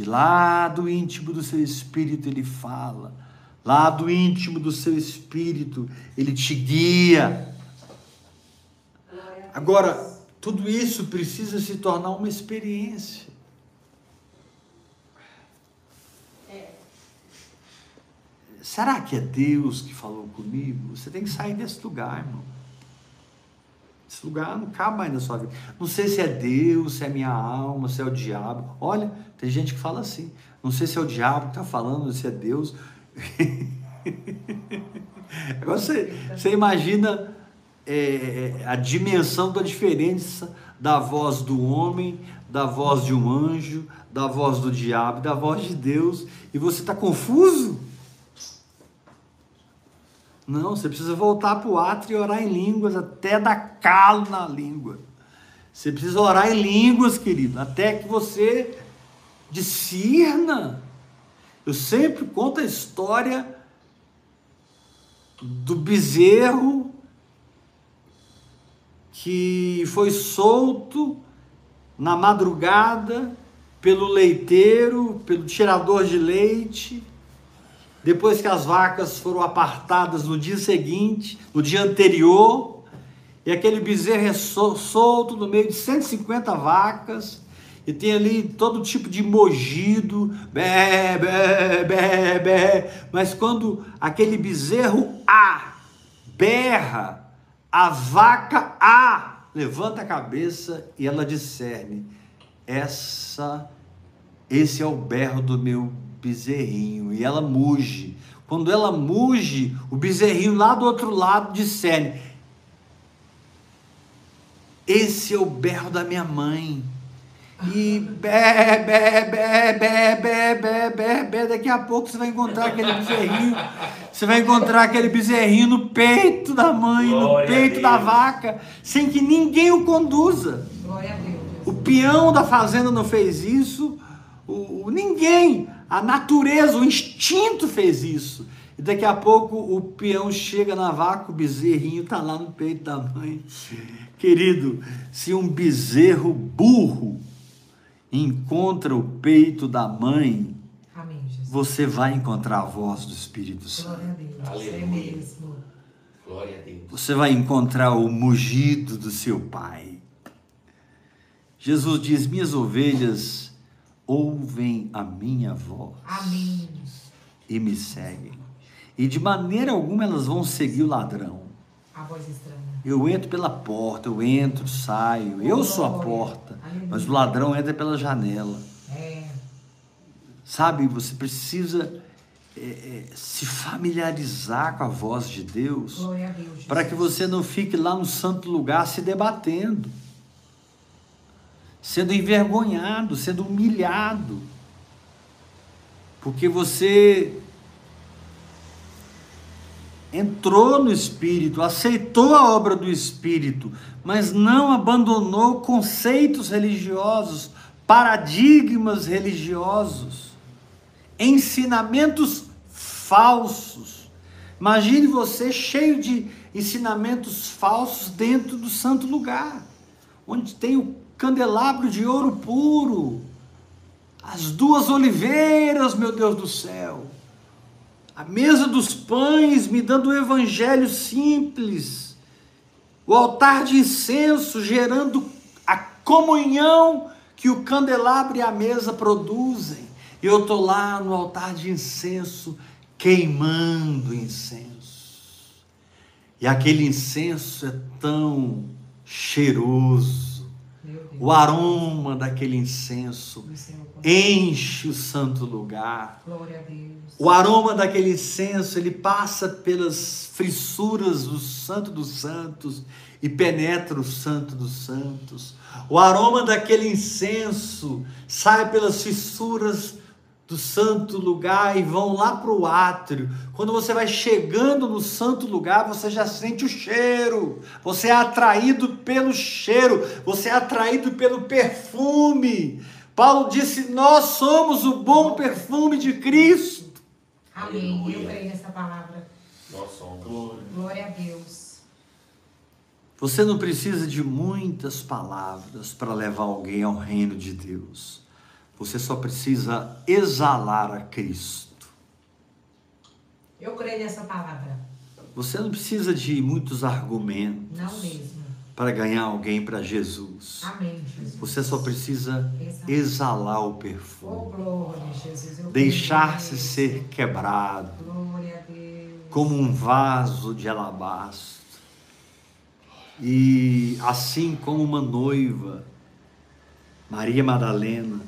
E lá do íntimo do seu espírito ele fala, lá do íntimo do seu espírito ele te guia. Agora, tudo isso precisa se tornar uma experiência. Será que é Deus que falou comigo? Você tem que sair desse lugar, irmão. Esse lugar não cabe mais na sua vida. Não sei se é Deus, se é minha alma, se é o diabo. Olha, tem gente que fala assim. Não sei se é o diabo que está falando, se é Deus. (laughs) Agora você, você imagina é, é, a dimensão da diferença da voz do homem, da voz de um anjo, da voz do diabo, da voz de Deus, e você está confuso? Não, você precisa voltar para o átrio e orar em línguas até dar calo na língua. Você precisa orar em línguas, querido, até que você discirna. Eu sempre conto a história do bezerro que foi solto na madrugada pelo leiteiro, pelo tirador de leite, depois que as vacas foram apartadas no dia seguinte, no dia anterior, e aquele bezerro é solto no meio de 150 vacas, e tem ali todo tipo de mogido, bé, bé, bé, bé, mas quando aquele bezerro A berra, a vaca A levanta a cabeça e ela discerne: essa, esse é o berro do meu bezerrinho e ela muge. Quando ela muge, o bezerrinho lá do outro lado discerne: Esse é o berro da minha mãe. E bé, bé, bé, bé, bé, bé, bé, bé, daqui a pouco você vai encontrar aquele bezerrinho, você vai encontrar aquele bezerrinho no peito da mãe, Glória no peito da vaca, sem que ninguém o conduza. Glória a Deus. O peão da fazenda não fez isso, o, o ninguém. A natureza, o instinto fez isso. E daqui a pouco o peão chega na vaca, o bezerrinho está lá no peito da mãe. Querido, se um bezerro burro encontra o peito da mãe, Amém, você vai encontrar a voz do Espírito Santo. Glória a Deus. Aleluia. É Glória a Deus. Você vai encontrar o mugido do seu pai. Jesus diz: Minhas ovelhas ouvem a minha voz Amém. e me seguem. E de maneira alguma elas vão seguir o ladrão. A voz estranha. Eu entro pela porta, eu entro, saio. Eu sou a porta, mas o ladrão entra pela janela. É. Sabe, você precisa é, é, se familiarizar com a voz de Deus, para que você não fique lá no santo lugar se debatendo sendo envergonhado, sendo humilhado, porque você entrou no Espírito, aceitou a obra do Espírito, mas não abandonou conceitos religiosos, paradigmas religiosos, ensinamentos falsos. Imagine você cheio de ensinamentos falsos dentro do santo lugar, onde tem o candelabro de ouro puro, as duas oliveiras, meu Deus do céu, a mesa dos pães me dando o evangelho simples, o altar de incenso gerando a comunhão que o candelabro e a mesa produzem. Eu estou lá no altar de incenso, queimando incenso. E aquele incenso é tão cheiroso O aroma daquele incenso enche o santo lugar. O aroma daquele incenso, ele passa pelas fissuras do Santo dos Santos e penetra o Santo dos Santos. O aroma daquele incenso sai pelas fissuras do santo lugar e vão lá para o átrio. Quando você vai chegando no santo lugar, você já sente o cheiro. Você é atraído pelo cheiro, você é atraído pelo perfume. Paulo disse: Nós somos o bom perfume de Cristo.
Amém. Eu creio nessa palavra.
Nós somos.
Glória.
Glória a Deus.
Você não precisa de muitas palavras para levar alguém ao reino de Deus. Você só precisa exalar a Cristo.
Eu creio nessa palavra.
Você não precisa de muitos argumentos
Não mesmo.
para ganhar alguém para Jesus.
Amém, Jesus.
Você só precisa
Exato.
exalar o
Oh,
perfume,
glória, Jesus. Eu
deixar-se ser quebrado.
Glória a Deus.
como um vaso de alabastro. E assim como uma noiva, Maria Madalena,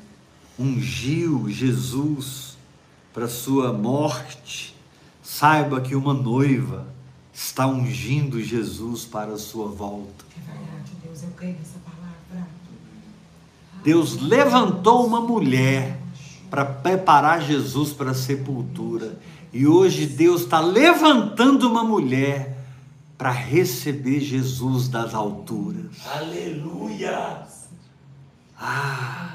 ungiu Jesus para sua morte, saiba que uma noiva está ungindo Jesus para a sua volta.
É verdade, Deus. Eu creio nessa palavra.
Deus levantou uma mulher para preparar Jesus para a sepultura. E hoje Deus está levantando uma mulher para receber Jesus das alturas.
Aleluia.
Ah.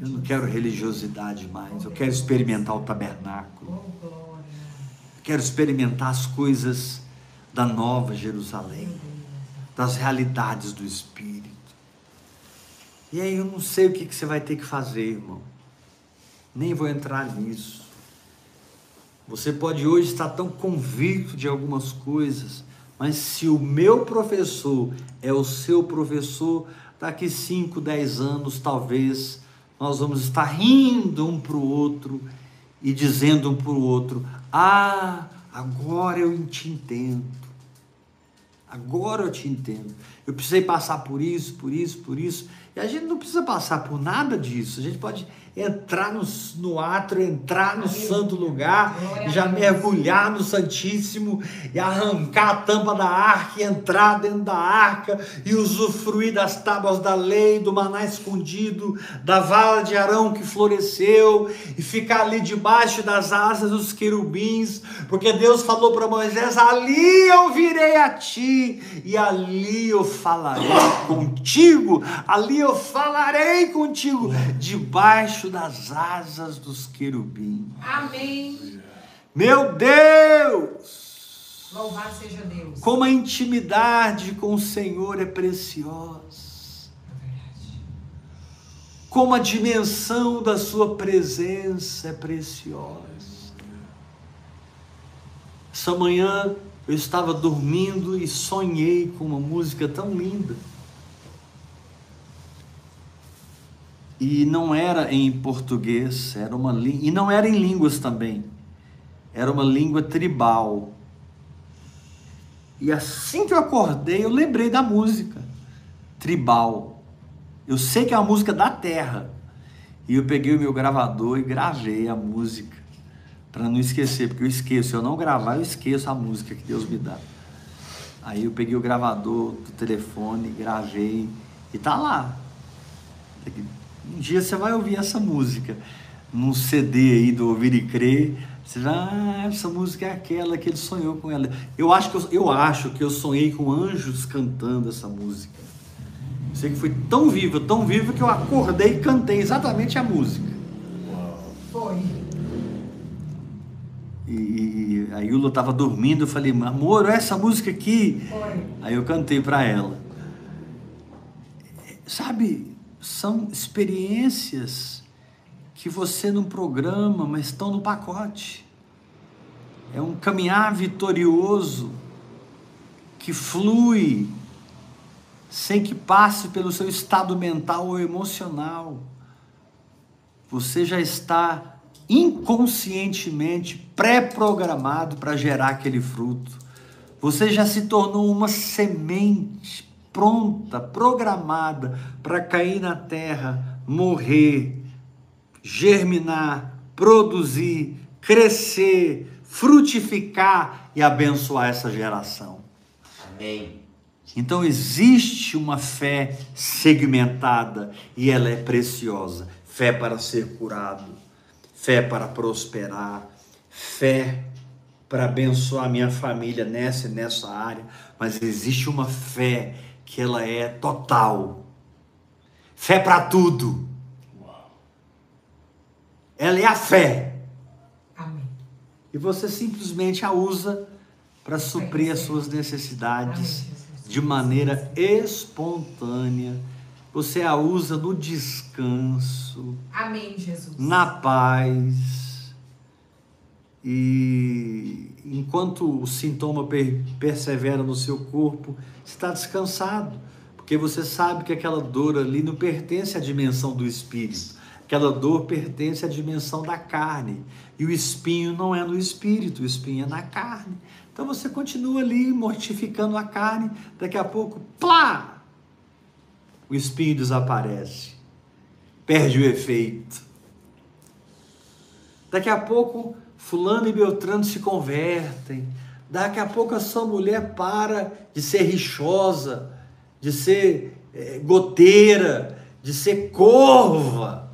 Eu não quero religiosidade mais, eu quero experimentar o tabernáculo.
Glória.
Quero experimentar as coisas da nova Jerusalém, das realidades do Espírito. E aí eu não sei o que, que você vai ter que fazer, irmão. Nem vou entrar nisso. Você pode hoje estar tão convicto de algumas coisas, mas se o meu professor é o seu professor, daqui 5, 10 anos, talvez, nós vamos estar rindo um para o outro e dizendo um para o outro: Ah, agora eu te entendo. Agora eu te entendo. Eu precisei passar por isso, por isso, por isso. E a gente não precisa passar por nada disso. A gente pode entrar no, no átrio, entrar no santo lugar,
a
já
Deus.
mergulhar no Santíssimo e arrancar a tampa da arca e entrar dentro da arca e usufruir das tábuas da lei, do maná escondido, da vara de Arão que floresceu e ficar ali debaixo das asas dos querubins, porque Deus falou para Moisés: ali eu virei a ti e ali eu falarei contigo, ali eu falarei contigo, debaixo das asas dos querubins.
Amém.
Meu Deus!
Louvado seja Deus.
Como a intimidade com o Senhor é preciosa. Como a dimensão da sua presença é preciosa. Essa manhã eu estava dormindo e sonhei com uma música tão linda. E não era em português, era uma e não era em línguas também. Era uma língua tribal. E assim que eu acordei, eu lembrei da música tribal. Eu sei que é uma música da terra. E eu peguei o meu gravador e gravei a música. Para não esquecer, porque eu esqueço. Se eu não gravar, eu esqueço a música que Deus me dá. Aí eu peguei o gravador do telefone, gravei e tá lá. Um dia você vai ouvir essa música num CD aí do Ouvir e Crer. Você vai, ah, essa música é aquela que ele sonhou com ela. Eu acho que eu, eu acho que eu sonhei com anjos cantando essa música. Eu sei que foi tão viva, tão viva que eu acordei e cantei exatamente a música.
Foi.
E, e a Yula estava dormindo, eu falei, amor, essa música aqui.
Foi.
Aí eu cantei para ela. Sabe, são experiências que você não programa, mas estão no pacote. É um caminhar vitorioso que flui sem que passe pelo seu estado mental ou emocional. Você já está inconscientemente pré-programado para gerar aquele fruto. Você já se tornou uma semente pronta, programada para cair na terra, morrer, germinar, produzir, crescer, frutificar e abençoar essa geração.
Amém.
Então existe uma fé segmentada e ela é preciosa. Fé para ser curado, fé para prosperar, fé para abençoar minha família nessa e nessa área, mas existe uma fé que ela é total. Fé para tudo. Ela é a fé.
Amém.
E você simplesmente a usa para suprir as suas necessidades de maneira espontânea. Você a usa no descanso,
Amém, Jesus.
na paz. E enquanto o sintoma per- persevera no seu corpo, está descansado, porque você sabe que aquela dor ali não pertence à dimensão do espírito. Aquela dor pertence à dimensão da carne. E o espinho não é no espírito, o espinho é na carne. Então você continua ali mortificando a carne, daqui a pouco, plá! O espinho desaparece, perde o efeito. Daqui a pouco, Fulano e Beltrano se convertem. Daqui a pouco, a sua mulher para de ser rixosa, de ser eh, goteira, de ser corva.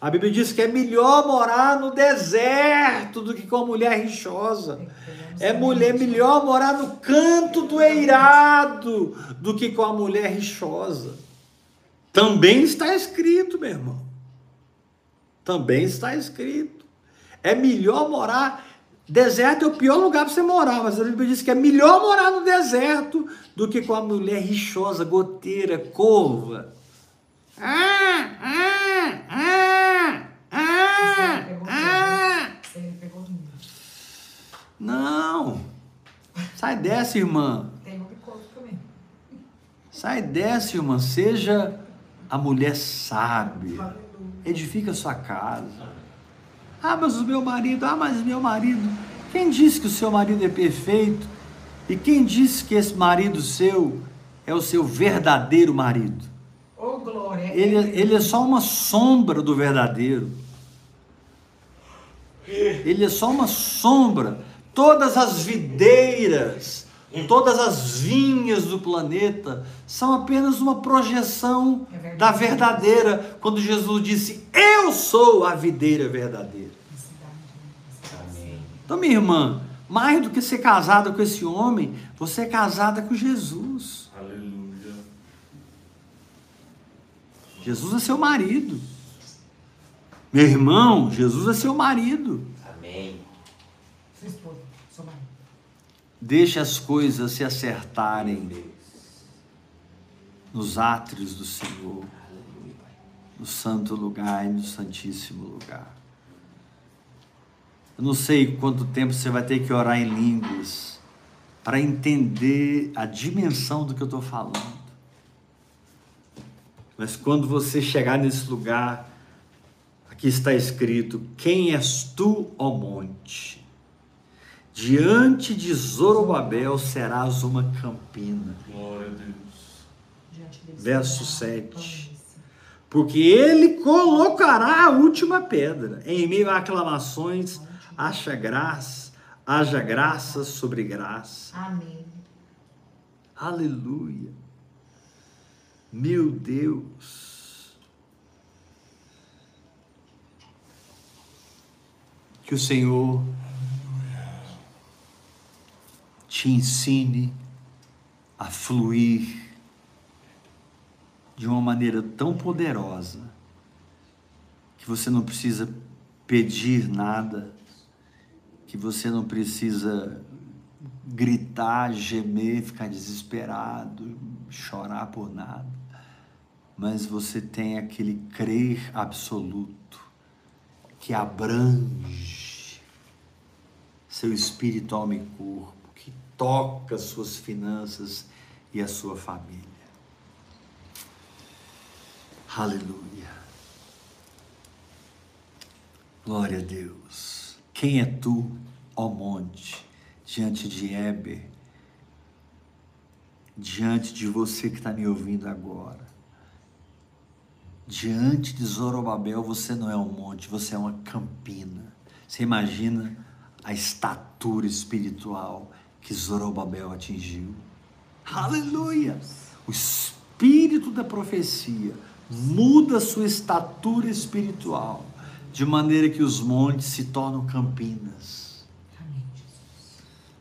A Bíblia diz que é melhor morar no deserto do que com a mulher rixosa. É mulher melhor morar no canto do eirado do que com a mulher rixosa. Também está escrito, meu irmão. Também está escrito. É melhor morar. Deserto é o pior lugar para você morar, mas a Bíblia diz que é melhor morar no deserto do que com a mulher rixosa, goteira, corva. Ah, ah, ah, ah, ah.
Ele pegou de mim.
Não. Sai dessa, irmã.
Tem um picoto também.
Sai dessa, irmã. Seja a mulher sábia. Edifica a sua casa. Ah, mas o meu marido, ah, mas o meu marido. Quem disse que o seu marido é perfeito? E quem disse que esse marido seu é o seu verdadeiro marido?
Ô, glória.
Ele, ele é só uma sombra do verdadeiro. Ele é só uma sombra. Todas as videiras, todas as vinhas do planeta são apenas uma projeção
É
da verdadeira. Quando Jesus disse: Eu sou a videira verdadeira.
Amém.
Então, minha irmã, mais do que ser casada com esse homem, você é casada com Jesus.
Aleluia.
Jesus é seu marido. Meu irmão, Jesus é seu marido.
Amém.
Sua esposa, sua mãe.
Deixe as coisas se acertarem nos átrios do Senhor, no santo lugar e no santíssimo lugar. Eu não sei quanto tempo você vai ter que orar em línguas para entender a dimensão do que eu estou falando. Mas quando você chegar nesse lugar, aqui está escrito: Quem és tu, ó monte? Diante de Zorobabel serás uma campina.
Glória a Deus.
Diante dele.
Verso
será
7.
pães.
Porque ele colocará a última pedra. Em meio a aclamações, acha graça, haja graça sobre graça.
Amém.
Aleluia. Meu Deus. Que o Senhor te ensine a fluir de uma maneira tão poderosa que você não precisa pedir nada, que você não precisa gritar, gemer, ficar desesperado, chorar por nada, mas você tem aquele crer absoluto que abrange seu espírito, alma e corpo, toca suas finanças e a sua família. Aleluia. Glória a Deus. Quem é tu, ó monte, diante de Éber, diante de você que está me ouvindo agora. Diante de Zorobabel, você não é um monte, você é uma campina. Você imagina a estatura espiritual que Zorobabel atingiu. Aleluia! O espírito da profecia muda a sua estatura espiritual, de maneira que os montes se tornam campinas.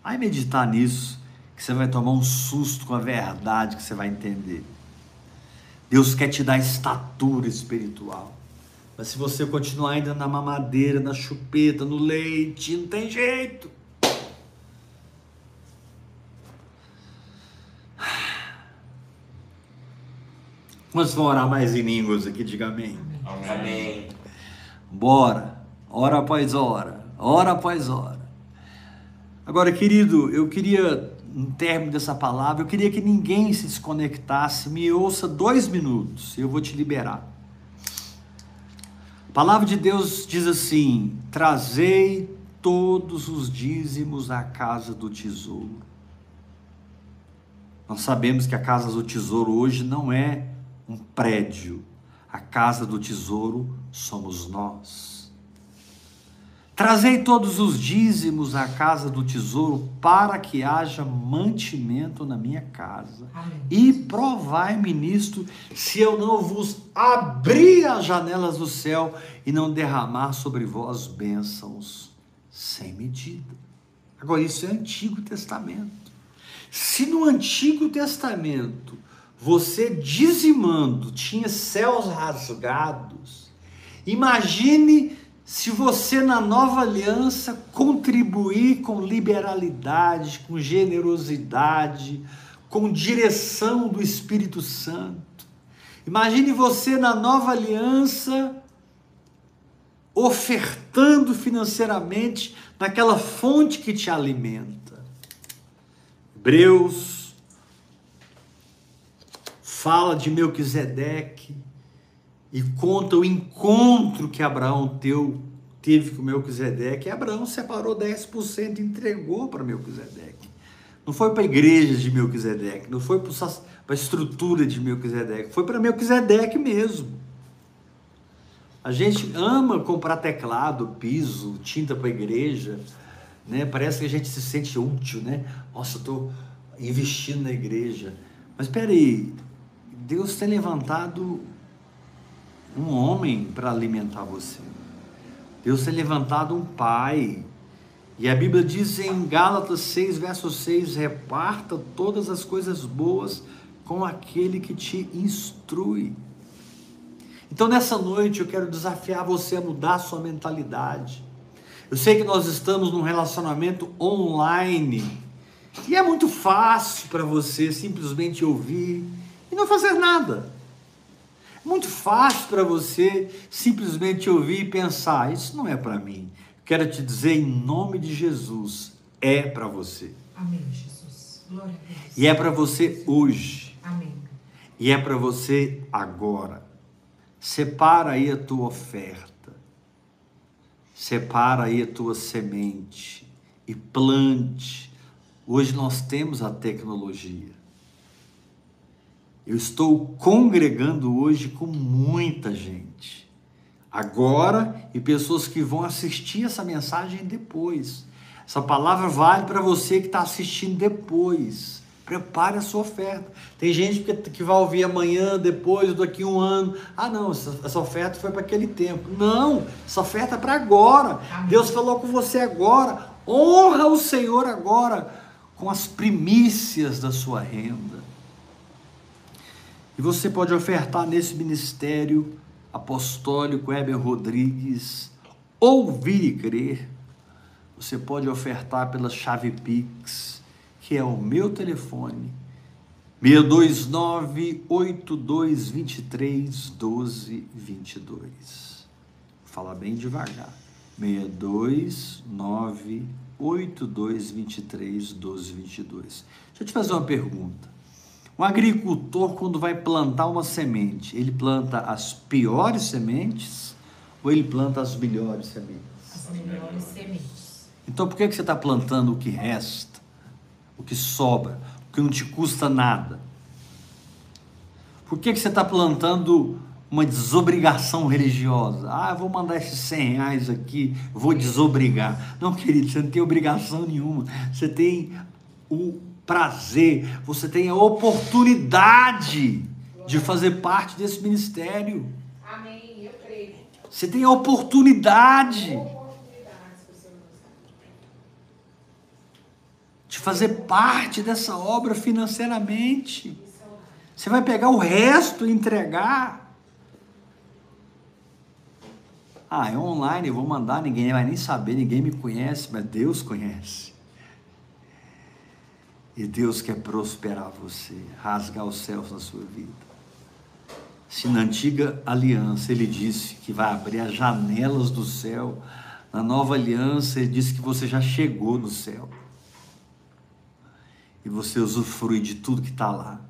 Vai meditar nisso, que você vai tomar um susto com a verdade que você vai entender. Deus quer te dar estatura espiritual. Mas se você continuar ainda na mamadeira, na chupeta, no leite, não tem jeito. Vamos orar mais em línguas aqui, diga amém.
Amém.
Bora, hora após hora, hora após hora. Agora, querido, eu queria, no término dessa palavra, eu queria que ninguém se desconectasse, me ouça dois minutos, eu vou te liberar. A palavra de Deus diz assim: trazei todos os dízimos à casa do tesouro. Nós sabemos que a casa do tesouro hoje não é um prédio, a casa do tesouro somos nós. Trazei todos os dízimos à casa do tesouro para que haja mantimento na minha casa.
Amém.
E provai-me nisto, se eu não vos abrir as janelas do céu e não derramar sobre vós bênçãos sem medida. Agora, isso é Antigo Testamento. Se no Antigo Testamento você dizimando tinha céus rasgados, imagine se você na nova aliança contribuir com liberalidade, com generosidade, com direção do Espírito Santo. Imagine você na nova aliança ofertando financeiramente naquela fonte que te alimenta. Hebreus fala de Melquisedeque e conta o encontro que Abraão teu, teve com Melquisedeque. E Abraão separou 10% e entregou para Melquisedeque. Não foi para a igreja de Melquisedeque, não foi para a estrutura de Melquisedeque, foi para Melquisedeque mesmo. A gente ama comprar teclado, piso, tinta para a igreja, né? Parece que a gente se sente útil, né? Nossa, eu estou investindo na igreja. Mas espera aí, Deus tem levantado um homem para alimentar você. Deus tem levantado um pai. E a Bíblia diz em Gálatas 6, verso 6: reparta todas as coisas boas com aquele que te instrui. Então nessa noite eu quero desafiar você a mudar a sua mentalidade. Eu sei que nós estamos num relacionamento online e é muito fácil para você simplesmente ouvir não fazer nada. É muito fácil para você simplesmente ouvir e pensar: isso não é para mim. Quero te dizer em nome de Jesus, é para você.
Amém, Jesus. Glória a Deus.
E é para você hoje.
Amém.
E é para você agora. Separa aí a tua oferta. Separa aí a tua semente e plante. Hoje nós temos a tecnologia. Eu estou congregando hoje com muita gente. Agora e pessoas que vão assistir essa mensagem depois. Essa palavra vale para você que está assistindo depois. Prepare a sua oferta. Tem gente que, que vai ouvir amanhã, depois, daqui a um ano. Ah, não, essa, essa oferta foi para aquele tempo. Não, essa oferta é para agora.
Amém.
Deus falou com você agora. Honra o Senhor agora com as primícias da sua renda. E você pode ofertar nesse ministério apostólico Heber Rodrigues, ouvir e crer. Você pode ofertar pela chave Pix, que é o meu telefone, 629 8223 1222. Vou falar bem devagar. 629 8223 1222. Deixa eu te fazer uma pergunta. Um agricultor, quando vai plantar uma semente, ele planta as piores sementes ou ele planta as melhores sementes?
As melhores sementes.
Então por que, que você está plantando o que resta, o que sobra? Porque porque não te custa nada. Por que, que você está plantando uma desobrigação religiosa? Ah, eu vou mandar esses 100 reais aqui, vou desobrigar. Não, querido, você não tem obrigação nenhuma. Você tem o prazer, você tem a oportunidade de fazer parte desse ministério.
Amém. Eu creio.
Você tem a oportunidade de fazer parte dessa obra financeiramente. Você vai pegar o resto e entregar. Ah, é online, eu vou mandar, ninguém vai nem saber, ninguém me conhece, mas Deus conhece. E Deus quer prosperar você, rasgar os céus na sua vida. Se na antiga aliança ele disse que vai abrir as janelas do céu, na nova aliança ele disse que você já chegou no céu. E você usufrui de tudo que está lá.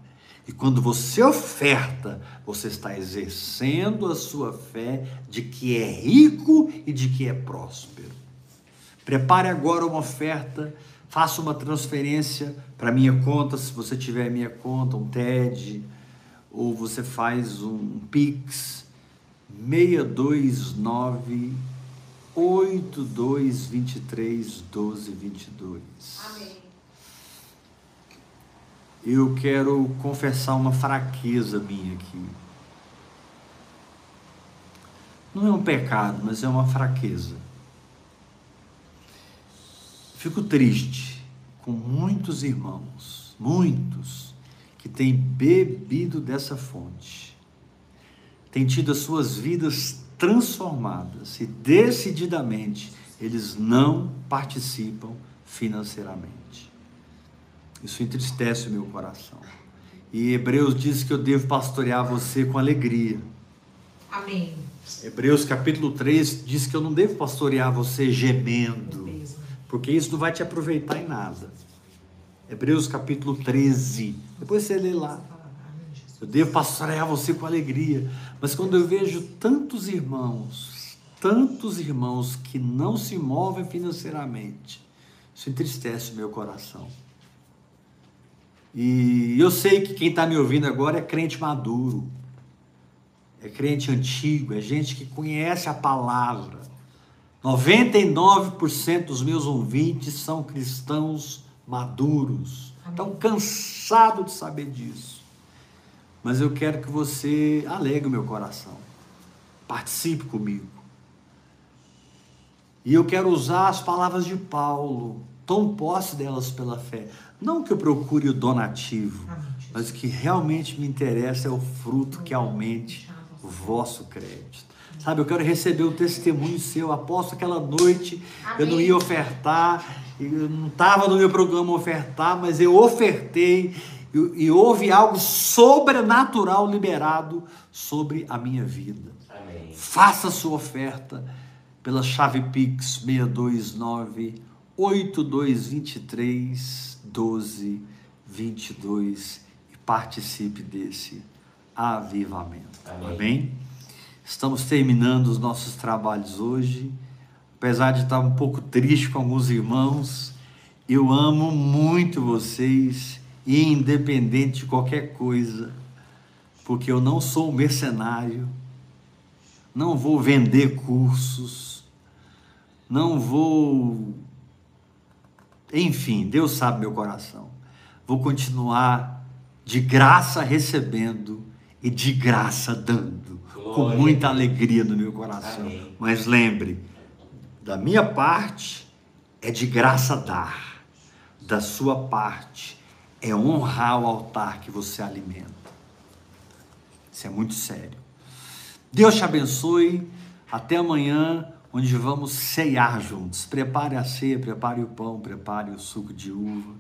E quando você oferta, você está exercendo a sua fé de que é rico e de que é próspero. Prepare agora uma oferta, faça uma transferência para minha conta, se você tiver minha conta, um TED, ou você faz um Pix 629 8223 1222.
Amém.
Eu quero confessar uma fraqueza minha aqui. Não é um pecado, mas é uma fraqueza. Fico triste com muitos irmãos, muitos, que têm bebido dessa fonte, têm tido as suas vidas transformadas e decididamente eles não participam financeiramente. Isso entristece o meu coração. E Hebreus diz que eu devo pastorear você com alegria.
Amém.
Hebreus capítulo 3 diz que eu não devo pastorear você gemendo. Porque isso não vai te aproveitar em nada. Hebreus capítulo 13. Depois você lê lá. Eu devo pastorear você com alegria. Mas quando eu vejo tantos irmãos, tantos irmãos que não se movem financeiramente, isso entristece o meu coração. E eu sei que quem está me ouvindo agora é crente maduro, é crente antigo, é gente que conhece a palavra. 99% dos meus ouvintes são cristãos maduros, estão cansados de saber disso. Mas eu quero que você alegre o meu coração. Participe comigo. E eu quero usar as palavras de Paulo. Tome posse delas pela fé. Não que eu procure o donativo, mas o que realmente me interessa é o fruto que aumente o vosso crédito. Sabe, eu quero receber o testemunho seu. Aposto aquela noite eu não ia ofertar, eu não estava no meu programa ofertar, mas eu ofertei e, e houve algo sobrenatural liberado sobre a minha vida.
Amém.
Faça a sua oferta pela chave Pix 629 8223 1222 e participe desse avivamento.
Amém.
Amém? Estamos terminando os nossos trabalhos hoje. Apesar de estar um pouco triste com alguns irmãos, eu amo muito vocês e independente de qualquer coisa, porque eu não sou mercenário, não vou vender cursos, não vou. Enfim, Deus sabe meu coração. Vou continuar de graça recebendo e de graça dando, com muita alegria no meu coração.
Amém.
Mas lembre, da minha parte é de graça dar, da sua parte é honrar o altar que você alimenta. Isso é muito sério. Deus te abençoe. Até amanhã, onde vamos ceiar juntos. Prepare a ceia, prepare o pão, prepare o suco de uva.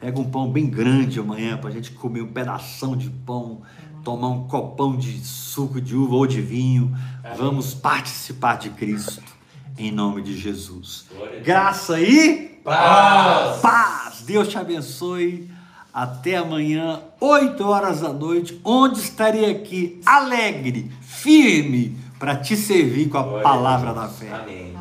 Pega um pão bem grande amanhã para a gente comer um pedação de pão, tomar um copão de suco de uva ou de vinho. Vamos participar de Cristo, em nome de Jesus.
A.
Graça e
Paz.
paz. Deus te abençoe. Até amanhã, 8 horas da noite, onde estarei aqui, alegre, firme, para te servir com a
Glória a
palavra
Deus.
da fé.
Amém.